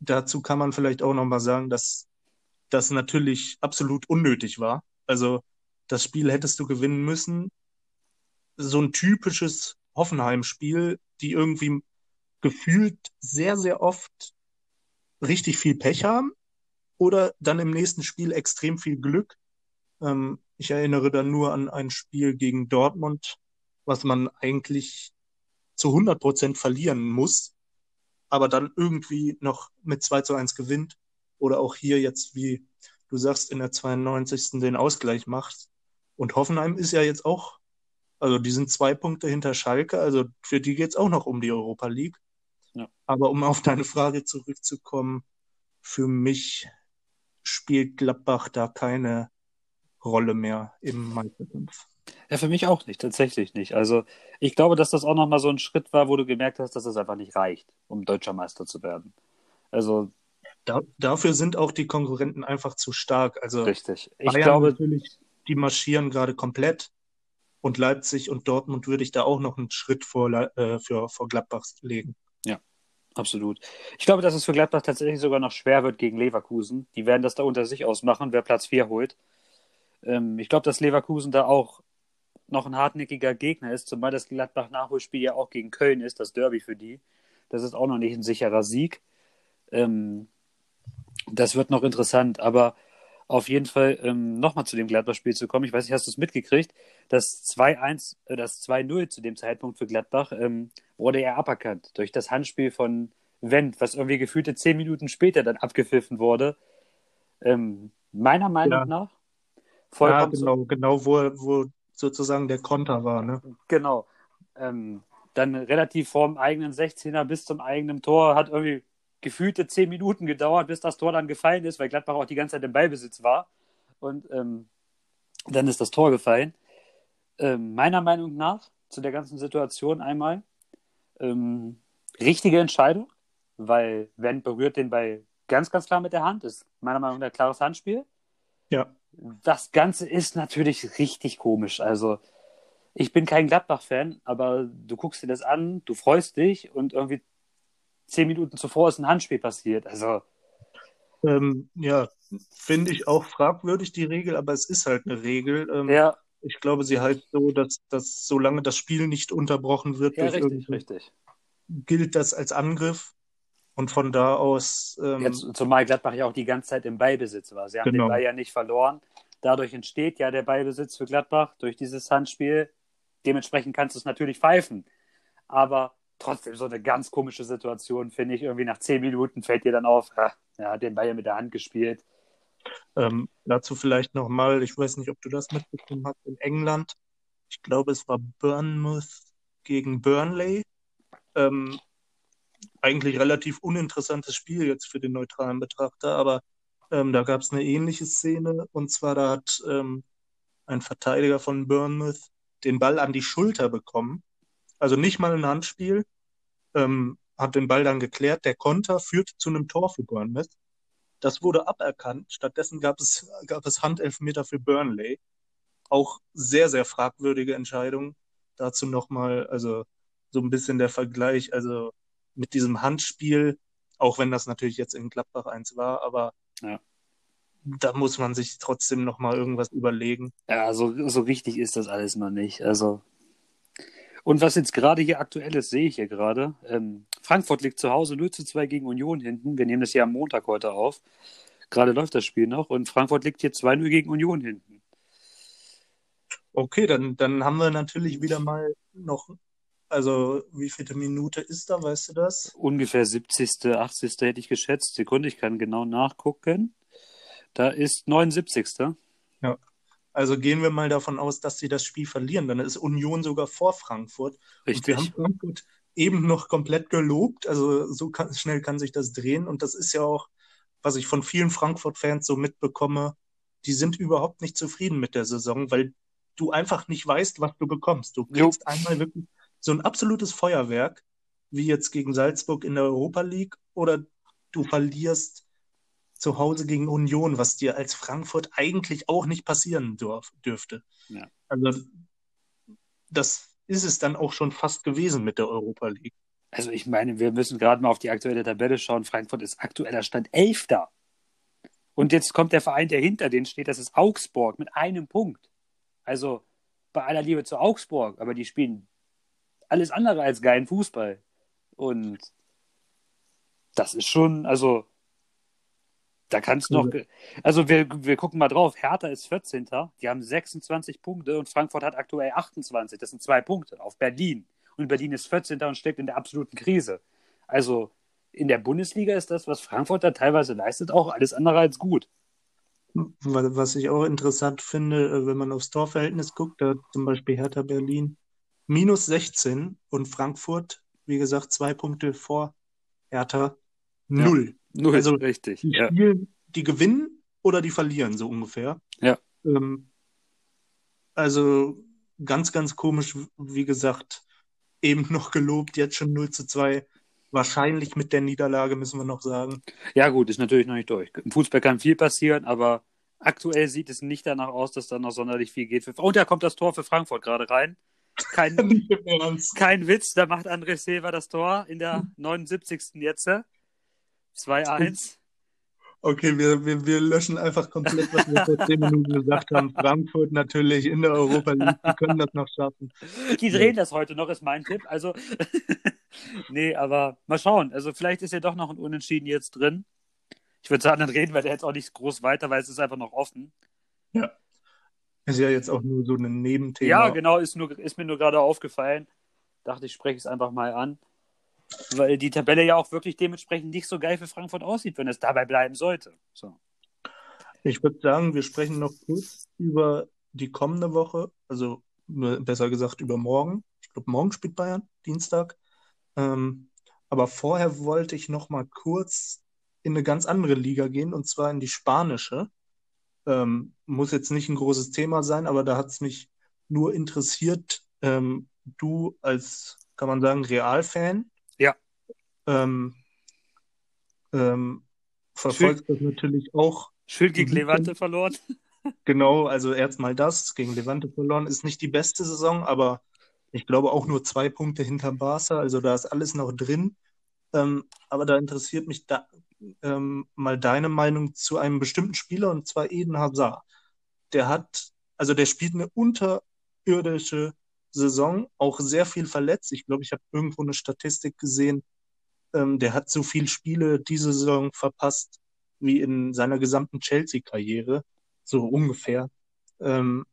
Speaker 1: dazu kann man vielleicht auch nochmal sagen, dass das natürlich absolut unnötig war. Also das Spiel hättest du gewinnen müssen. So ein typisches Hoffenheim-Spiel, die irgendwie gefühlt sehr, sehr oft richtig viel Pech haben oder dann im nächsten Spiel extrem viel Glück. Ähm, ich erinnere dann nur an ein Spiel gegen Dortmund, was man eigentlich zu 100 Prozent verlieren muss, aber dann irgendwie noch mit 2 zu 1 gewinnt oder auch hier jetzt, wie du sagst, in der 92. den Ausgleich macht. Und Hoffenheim ist ja jetzt auch, also die sind zwei Punkte hinter Schalke, also für die geht es auch noch um die Europa League. Ja. Aber um auf deine Frage zurückzukommen, für mich spielt Gladbach da keine Rolle mehr im Meisterkampf.
Speaker 2: Ja, für mich auch nicht, tatsächlich nicht. Also ich glaube, dass das auch nochmal so ein Schritt war, wo du gemerkt hast, dass das einfach nicht reicht, um deutscher Meister zu werden. Also
Speaker 1: da, dafür sind auch die Konkurrenten einfach zu stark. Also
Speaker 2: richtig.
Speaker 1: Ich Bayern glaube natürlich, die marschieren gerade komplett und Leipzig und Dortmund würde ich da auch noch einen Schritt vor, äh, für, vor Gladbach legen.
Speaker 2: Absolut. Ich glaube, dass es für Gladbach tatsächlich sogar noch schwer wird gegen Leverkusen. Die werden das da unter sich ausmachen, wer Platz 4 holt. Ähm, ich glaube, dass Leverkusen da auch noch ein hartnäckiger Gegner ist, zumal das Gladbach-Nachholspiel ja auch gegen Köln ist, das Derby für die. Das ist auch noch nicht ein sicherer Sieg. Ähm, das wird noch interessant, aber auf jeden Fall ähm, nochmal zu dem Gladbach-Spiel zu kommen. Ich weiß nicht, hast du es mitgekriegt? Das 2-1, äh, das 2-0 zu dem Zeitpunkt für Gladbach ähm, wurde er aberkannt durch das Handspiel von Wendt, was irgendwie gefühlte zehn Minuten später dann abgepfiffen wurde. Ähm, meiner Meinung ja. nach
Speaker 1: vollkommen. Ja, genau, genau wo, wo sozusagen der Konter war. Ne?
Speaker 2: Genau. Ähm, dann relativ vorm eigenen 16er bis zum eigenen Tor hat irgendwie gefühlte zehn Minuten gedauert, bis das Tor dann gefallen ist, weil Gladbach auch die ganze Zeit im Ballbesitz war. Und ähm, dann ist das Tor gefallen. Ähm, meiner Meinung nach zu der ganzen Situation einmal ähm, richtige Entscheidung, weil Wendt berührt den Ball ganz, ganz klar mit der Hand. Ist meiner Meinung nach ein klares Handspiel.
Speaker 1: Ja.
Speaker 2: Das Ganze ist natürlich richtig komisch. Also, ich bin kein Gladbach-Fan, aber du guckst dir das an, du freust dich und irgendwie zehn Minuten zuvor ist ein Handspiel passiert. Also.
Speaker 1: Ähm, ja, finde ich auch fragwürdig, die Regel, aber es ist halt eine Regel. Ähm,
Speaker 2: ja.
Speaker 1: Ich glaube, sie halt so, dass, dass solange das Spiel nicht unterbrochen wird,
Speaker 2: ja, richtig, richtig.
Speaker 1: gilt das als Angriff. Und von da aus.
Speaker 2: Ähm, Jetzt, zumal Gladbach ja auch die ganze Zeit im Ballbesitz war. Sie haben genau. den Ball ja nicht verloren. Dadurch entsteht ja der Ballbesitz für Gladbach durch dieses Handspiel. Dementsprechend kannst du es natürlich pfeifen. Aber trotzdem so eine ganz komische Situation, finde ich. Irgendwie nach zehn Minuten fällt dir dann auf, ja, er hat den Ball ja mit der Hand gespielt.
Speaker 1: Ähm, dazu vielleicht nochmal, ich weiß nicht, ob du das mitbekommen hast, in England, ich glaube, es war Bournemouth gegen Burnley. Ähm, eigentlich relativ uninteressantes Spiel jetzt für den neutralen Betrachter, aber ähm, da gab es eine ähnliche Szene und zwar da hat ähm, ein Verteidiger von Bournemouth den Ball an die Schulter bekommen, also nicht mal ein Handspiel, ähm, hat den Ball dann geklärt, der Konter führte zu einem Tor für Bournemouth. Das wurde aberkannt. Stattdessen gab es, gab es Handelfmeter für Burnley. Auch sehr, sehr fragwürdige Entscheidung. Dazu nochmal, also so ein bisschen der Vergleich, also mit diesem Handspiel, auch wenn das natürlich jetzt in Gladbach eins war, aber
Speaker 2: Ja.
Speaker 1: Da muss man sich trotzdem noch mal irgendwas überlegen.
Speaker 2: Ja, so, so richtig ist das alles noch nicht. Also. Und was jetzt gerade hier aktuell ist, sehe ich hier gerade. Ähm, Frankfurt liegt zu Hause 0 zu 2 gegen Union hinten. Wir nehmen das ja am Montag heute auf. Gerade läuft das Spiel noch und Frankfurt liegt hier 2-0 gegen Union hinten.
Speaker 1: Okay, dann, dann haben wir natürlich wieder mal noch, also wie viele Minute ist da, weißt du das?
Speaker 2: Ungefähr 70., 80. hätte ich geschätzt. Sekunde, ich kann genau nachgucken. Da ist 79.
Speaker 1: Ja. Also gehen wir mal davon aus, dass sie das Spiel verlieren. Dann ist Union sogar vor Frankfurt.
Speaker 2: Richtig.
Speaker 1: Und wir haben Frankfurt eben noch komplett gelobt. Also so kann, schnell kann sich das drehen. Und das ist ja auch, was ich von vielen Frankfurt-Fans so mitbekomme, die sind überhaupt nicht zufrieden mit der Saison, weil du einfach nicht weißt, was du bekommst. Du kriegst jo. einmal wirklich so ein absolutes Feuerwerk, wie jetzt gegen Salzburg in der Europa League, oder du verlierst zu Hause gegen Union, was dir als Frankfurt eigentlich auch nicht passieren dürf, dürfte.
Speaker 2: Ja.
Speaker 1: Also das ist es dann auch schon fast gewesen mit der Europa League.
Speaker 2: Also ich meine, wir müssen gerade mal auf die aktuelle Tabelle schauen. Frankfurt ist aktueller Stand Elfter. Und jetzt kommt der Verein, der hinter denen steht, das ist Augsburg mit einem Punkt. Also bei aller Liebe zu Augsburg, aber die spielen alles andere als geilen Fußball. Und das ist schon, also da kannst du noch, also wir, wir gucken mal drauf, Hertha ist 14. Die haben 26 Punkte und Frankfurt hat aktuell 28. Das sind zwei Punkte auf Berlin. Und Berlin ist 14. und steckt in der absoluten Krise. Also in der Bundesliga ist das, was Frankfurt da teilweise leistet, auch alles andere als gut.
Speaker 1: Was ich auch interessant finde, äh, wenn man aufs Torverhältnis guckt, da zum Beispiel Hertha Berlin minus 16 und Frankfurt, wie gesagt, zwei Punkte vor Hertha, null.
Speaker 2: Ja, null, also richtig.
Speaker 1: Die, spielen, ja. die gewinnen oder die verlieren, so ungefähr.
Speaker 2: Ja.
Speaker 1: Ähm, also ganz, ganz komisch, wie gesagt, eben noch gelobt, jetzt schon 0 zu 2. Wahrscheinlich mit der Niederlage, müssen wir noch sagen.
Speaker 2: Ja, gut, ist natürlich noch nicht durch. Im Fußball kann viel passieren, aber aktuell sieht es nicht danach aus, dass da noch sonderlich viel geht. Und da kommt das Tor für Frankfurt gerade rein. Kein, kein Witz, da macht André Silva das Tor in der 79. jetzt. 2-1.
Speaker 1: Okay, wir, wir, wir löschen einfach komplett, was wir vor 10 Minuten gesagt haben. Frankfurt natürlich in der Europa League, die können das noch schaffen.
Speaker 2: Die drehen das heute noch, ist mein Tipp. Also, nee, aber mal schauen. Also, vielleicht ist ja doch noch ein Unentschieden jetzt drin. Ich würde sagen, dann reden wir jetzt auch nicht groß weiter, weil es ist einfach noch offen.
Speaker 1: Ja. Ist ja jetzt auch nur so ein Nebenthema.
Speaker 2: Ja, genau, ist, nur, ist mir nur gerade aufgefallen. Dachte, ich spreche es einfach mal an. Weil die Tabelle ja auch wirklich dementsprechend nicht so geil für Frankfurt aussieht, wenn es dabei bleiben sollte. So.
Speaker 1: Ich würde sagen, wir sprechen noch kurz über die kommende Woche, also besser gesagt über morgen. Ich glaube, morgen spielt Bayern, Dienstag. Ähm, aber vorher wollte ich noch mal kurz in eine ganz andere Liga gehen, und zwar in die spanische. Ähm, muss jetzt nicht ein großes Thema sein, aber da hat es mich nur interessiert. Ähm, du als, kann man sagen, Real-Fan. Ähm, ähm, verfolgt Schön. das natürlich auch.
Speaker 2: Schön gegen Levante verloren.
Speaker 1: Genau, also erstmal das, gegen Levante verloren, ist nicht die beste Saison, aber ich glaube auch nur zwei Punkte hinter Barca, also da ist alles noch drin. Ähm, aber da interessiert mich da, ähm, mal deine Meinung zu einem bestimmten Spieler, und zwar Eden Hazard. Der hat, also der spielt eine unterirdische Saison auch sehr viel verletzt. Ich glaube, ich habe irgendwo eine Statistik gesehen, ähm, der hat so viele Spiele diese Saison verpasst wie in seiner gesamten Chelsea-Karriere, so ungefähr. Ähm,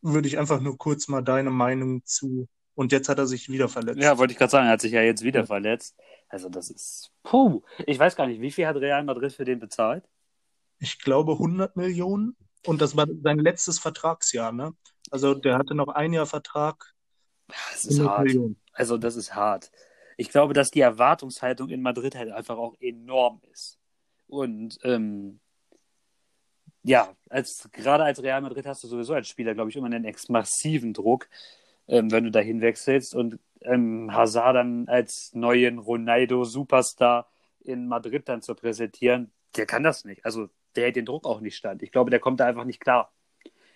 Speaker 1: würde ich einfach nur kurz mal deine Meinung zu. Und jetzt hat er sich wieder verletzt.
Speaker 2: Ja, wollte ich gerade sagen, er hat sich ja jetzt wieder ja. verletzt. Also das ist, puh, ich weiß gar nicht, wie viel hat Real Madrid für den bezahlt?
Speaker 1: Ich glaube 100 Millionen. Und das war sein letztes Vertragsjahr, ne? Also der hatte noch ein Jahr Vertrag.
Speaker 2: Das ist hart. Millionen. Also das ist hart. Ich glaube, dass die Erwartungshaltung in Madrid halt einfach auch enorm ist. Und ähm, ja, als, gerade als Real Madrid hast du sowieso als Spieler, glaube ich, immer einen massiven Druck, ähm, wenn du dahin wechselst. Und ähm, Hazard dann als neuen Ronaldo-Superstar in Madrid dann zu präsentieren, der kann das nicht. Also der hält den Druck auch nicht stand. Ich glaube, der kommt da einfach nicht klar.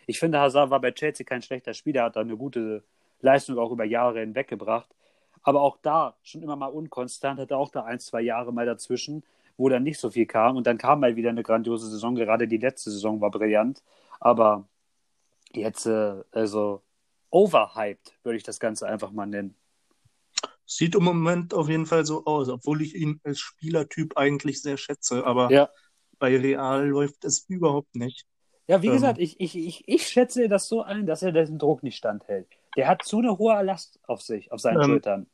Speaker 2: Ich finde, Hazard war bei Chelsea kein schlechter Spieler, hat da eine gute Leistung auch über Jahre hinweggebracht. Aber auch da schon immer mal unkonstant, hatte auch da ein, zwei Jahre mal dazwischen, wo dann nicht so viel kam. Und dann kam mal wieder eine grandiose Saison. Gerade die letzte Saison war brillant. Aber jetzt, äh, also overhyped, würde ich das Ganze einfach mal nennen.
Speaker 1: Sieht im Moment auf jeden Fall so aus, obwohl ich ihn als Spielertyp eigentlich sehr schätze. Aber
Speaker 2: Ja.
Speaker 1: bei Real läuft es überhaupt nicht.
Speaker 2: Ja, wie
Speaker 1: Ähm.
Speaker 2: gesagt, ich, ich, ich, ich schätze das so ein, dass er diesen Druck nicht standhält. Der hat zu eine hohe Last auf sich, auf seinen
Speaker 1: Ähm,
Speaker 2: Schultern.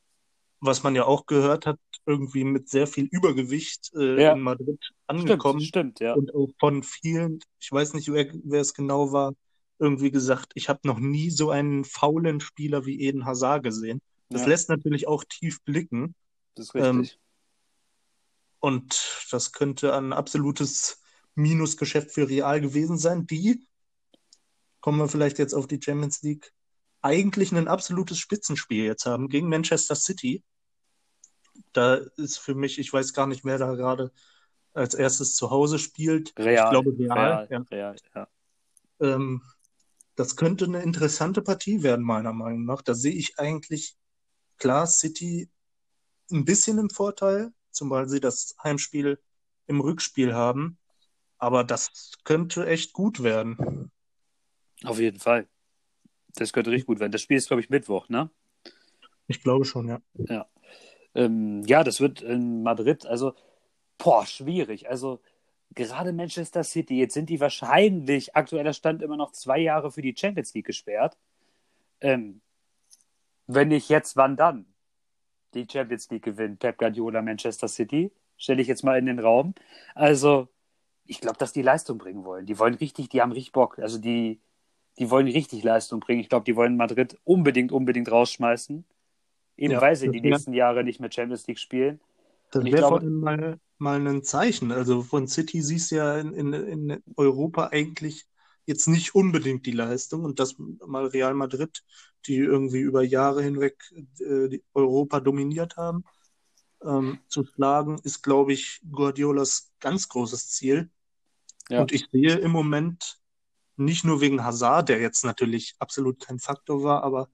Speaker 1: Was man ja auch gehört hat, irgendwie mit sehr viel Übergewicht äh,
Speaker 2: Ja.
Speaker 1: in Madrid
Speaker 2: Stimmt,
Speaker 1: angekommen.
Speaker 2: stimmt, ja.
Speaker 1: und auch von vielen, ich weiß nicht, wer, wer es genau war, irgendwie gesagt, ich habe noch nie so einen faulen Spieler wie Eden Hazard gesehen. Das
Speaker 2: Ja.
Speaker 1: lässt natürlich auch tief blicken
Speaker 2: Das ist
Speaker 1: ähm,
Speaker 2: richtig.
Speaker 1: und das könnte ein absolutes Minusgeschäft für Real gewesen sein, die, kommen wir vielleicht jetzt auf die Champions League, eigentlich ein absolutes Spitzenspiel jetzt haben gegen Manchester City. Da ist für mich, ich weiß gar nicht, wer da gerade als erstes zu Hause spielt.
Speaker 2: Real,
Speaker 1: Ich glaube Real,
Speaker 2: Real,
Speaker 1: ja.
Speaker 2: Real, ja.
Speaker 1: Ähm, das könnte eine interessante Partie werden, meiner Meinung nach. Da sehe ich eigentlich klar City ein bisschen im Vorteil, zumal sie das Heimspiel im Rückspiel haben. Aber das könnte echt gut werden.
Speaker 2: Auf jeden Fall. Das könnte richtig gut werden. Das Spiel ist, glaube ich, Mittwoch, ne?
Speaker 1: Ich glaube schon, ja.
Speaker 2: Ja. Ähm, ja, das wird in Madrid, also, boah, schwierig. Also, gerade Manchester City, jetzt sind die wahrscheinlich, aktueller Stand immer noch zwei Jahre für die Champions League gesperrt. Ähm, wenn nicht jetzt, wann dann? Die Champions League gewinnt Pep Guardiola Manchester City, stelle ich jetzt mal in den Raum. Also, ich glaube, dass die Leistung bringen wollen. Die wollen richtig, die haben richtig Bock. Also, die, die wollen richtig Leistung bringen. Ich glaube, die wollen Madrid unbedingt, unbedingt rausschmeißen. Eben
Speaker 1: Ja,
Speaker 2: weil sie
Speaker 1: das
Speaker 2: die nächsten Jahre nicht mehr Champions League spielen.
Speaker 1: Das wäre vor allem mal, mal ein Zeichen. Also von City siehst du ja in, in, in Europa eigentlich jetzt nicht unbedingt die Leistung und dass mal Real Madrid, die irgendwie über Jahre hinweg äh, die Europa dominiert haben, ähm, zu schlagen, ist, glaube ich, Guardiolas ganz großes Ziel.
Speaker 2: Ja.
Speaker 1: Und ich sehe im Moment nicht nur wegen Hazard, der jetzt natürlich absolut kein Faktor war, aber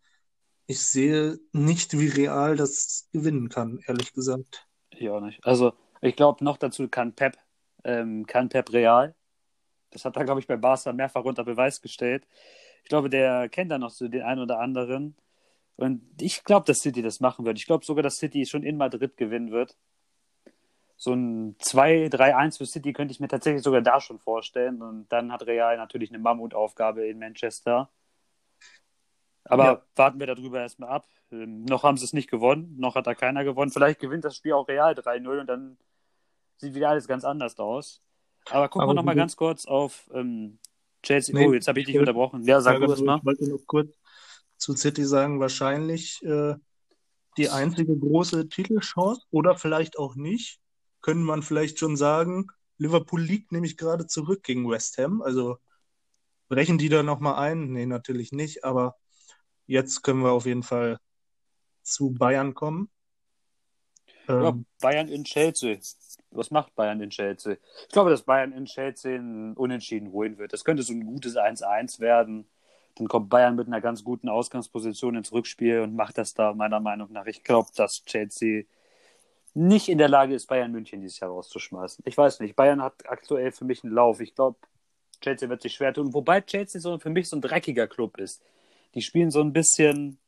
Speaker 1: ich sehe nicht, wie Real das gewinnen kann, ehrlich gesagt.
Speaker 2: Ich auch nicht. Also, ich glaube, noch dazu kann Pep, ähm, kann Pep Real. Das hat er, glaube ich, bei Barca mehrfach unter Beweis gestellt. Ich glaube, der kennt da noch so den einen oder anderen. Und ich glaube, dass City das machen wird. Ich glaube sogar, dass City schon in Madrid gewinnen wird. So ein 2-3-1 für City könnte ich mir tatsächlich sogar da schon vorstellen. Und dann hat Real natürlich eine Mammutaufgabe in Manchester. Aber
Speaker 1: Ja.
Speaker 2: warten wir darüber erstmal ab. Ähm, noch haben sie es nicht gewonnen, noch hat da keiner gewonnen. Vielleicht gewinnt das Spiel auch Real 3-0 und dann sieht wieder alles ganz anders aus. Aber gucken wir nochmal ganz kurz auf ähm, Chelsea.
Speaker 1: Nee,
Speaker 2: oh, jetzt habe ich
Speaker 1: ich
Speaker 2: dich
Speaker 1: wollte-
Speaker 2: unterbrochen. Ja, sag das mal.
Speaker 1: Ich wollte noch kurz zu City sagen, wahrscheinlich äh, die einzige große Titelchance oder vielleicht auch nicht, können man vielleicht schon sagen. Liverpool liegt nämlich gerade zurück gegen West Ham. Also brechen die da nochmal ein? Nee, natürlich nicht, aber jetzt können wir auf jeden Fall zu Bayern kommen.
Speaker 2: Ja,
Speaker 1: Ähm,
Speaker 2: Bayern in Chelsea. Was macht Bayern in Chelsea? Ich glaube, dass Bayern in Chelsea Unentschieden holen wird. Das könnte so ein gutes 1-1 werden. Dann kommt Bayern mit einer ganz guten Ausgangsposition ins Rückspiel und macht das da meiner Meinung nach. Ich glaube, dass Chelsea nicht in der Lage ist, Bayern München dieses Jahr rauszuschmeißen. Ich weiß nicht. Bayern hat aktuell für mich einen Lauf. Ich glaube, Chelsea wird sich schwer tun. Wobei Chelsea so für mich so ein dreckiger Club ist. Die spielen so ein bisschen,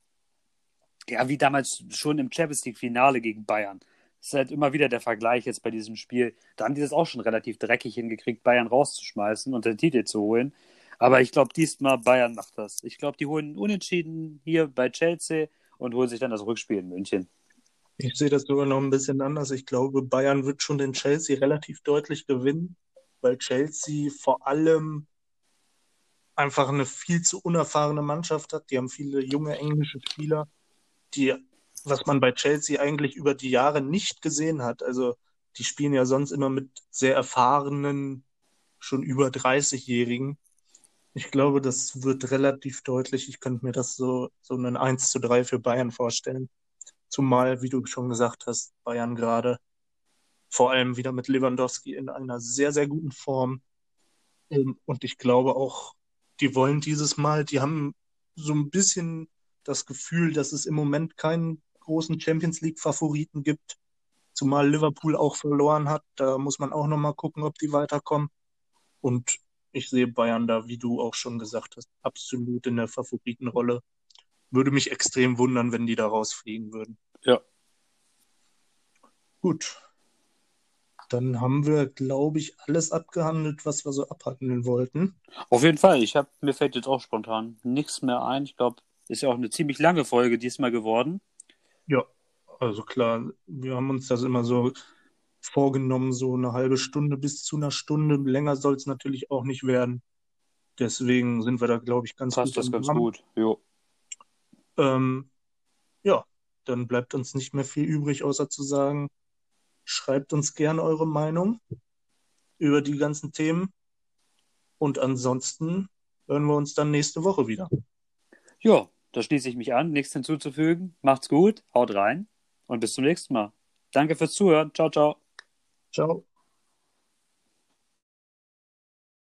Speaker 2: ja, wie damals schon im Champions League Finale gegen Bayern. Das ist halt immer wieder der Vergleich jetzt bei diesem Spiel. Da haben die das auch schon relativ dreckig hingekriegt, Bayern rauszuschmeißen und den Titel zu holen. Aber ich glaube, diesmal Bayern macht das. Ich glaube, die holen Unentschieden hier bei Chelsea und holen sich dann das Rückspiel in München.
Speaker 1: Ich sehe das sogar noch ein bisschen anders. Ich glaube, Bayern wird schon den Chelsea relativ deutlich gewinnen, weil Chelsea vor allem einfach eine viel zu unerfahrene Mannschaft hat. Die haben viele junge englische Spieler, die, was man bei Chelsea eigentlich über die Jahre nicht gesehen hat. Also die spielen ja sonst immer mit sehr erfahrenen, schon über 30-Jährigen. Ich glaube, das wird relativ deutlich. Ich könnte mir das so, so einen 1 zu 3 für Bayern vorstellen. Zumal, wie du schon gesagt hast, Bayern gerade vor allem wieder mit Lewandowski in einer sehr, sehr guten Form. Ähm, Und ich glaube auch, die wollen dieses Mal, die haben so ein bisschen das Gefühl, dass es im Moment keinen großen Champions League-Favoriten gibt. Zumal Liverpool auch verloren hat. Da muss man auch nochmal gucken, ob die weiterkommen. Und ich sehe Bayern da, wie du auch schon gesagt hast, absolut in der Favoritenrolle. Würde mich extrem wundern, wenn die da rausfliegen würden.
Speaker 2: Ja.
Speaker 1: Gut. Dann haben wir, glaube ich, alles abgehandelt, was wir so abhandeln wollten.
Speaker 2: Auf jeden Fall. Ich habe mir fällt jetzt auch spontan nichts mehr ein. Ich glaube, ist ja auch eine ziemlich lange Folge diesmal geworden.
Speaker 1: Ja, also klar, wir haben uns das immer so vorgenommen, so eine halbe Stunde bis zu einer Stunde. Länger soll es natürlich auch nicht werden. Deswegen sind wir da, glaube ich, ganz
Speaker 2: Passt
Speaker 1: gut.
Speaker 2: das
Speaker 1: am
Speaker 2: ganz
Speaker 1: Rahmen.
Speaker 2: gut. Jo.
Speaker 1: Ähm, ja, dann bleibt uns nicht mehr viel übrig, außer zu sagen, schreibt uns gerne eure Meinung über die ganzen Themen. Und ansonsten hören wir uns dann nächste Woche wieder.
Speaker 2: Ja, da schließe ich mich an. Nichts hinzuzufügen. Macht's gut, haut rein und bis zum nächsten Mal. Danke fürs Zuhören. Ciao, ciao.
Speaker 1: Ciao.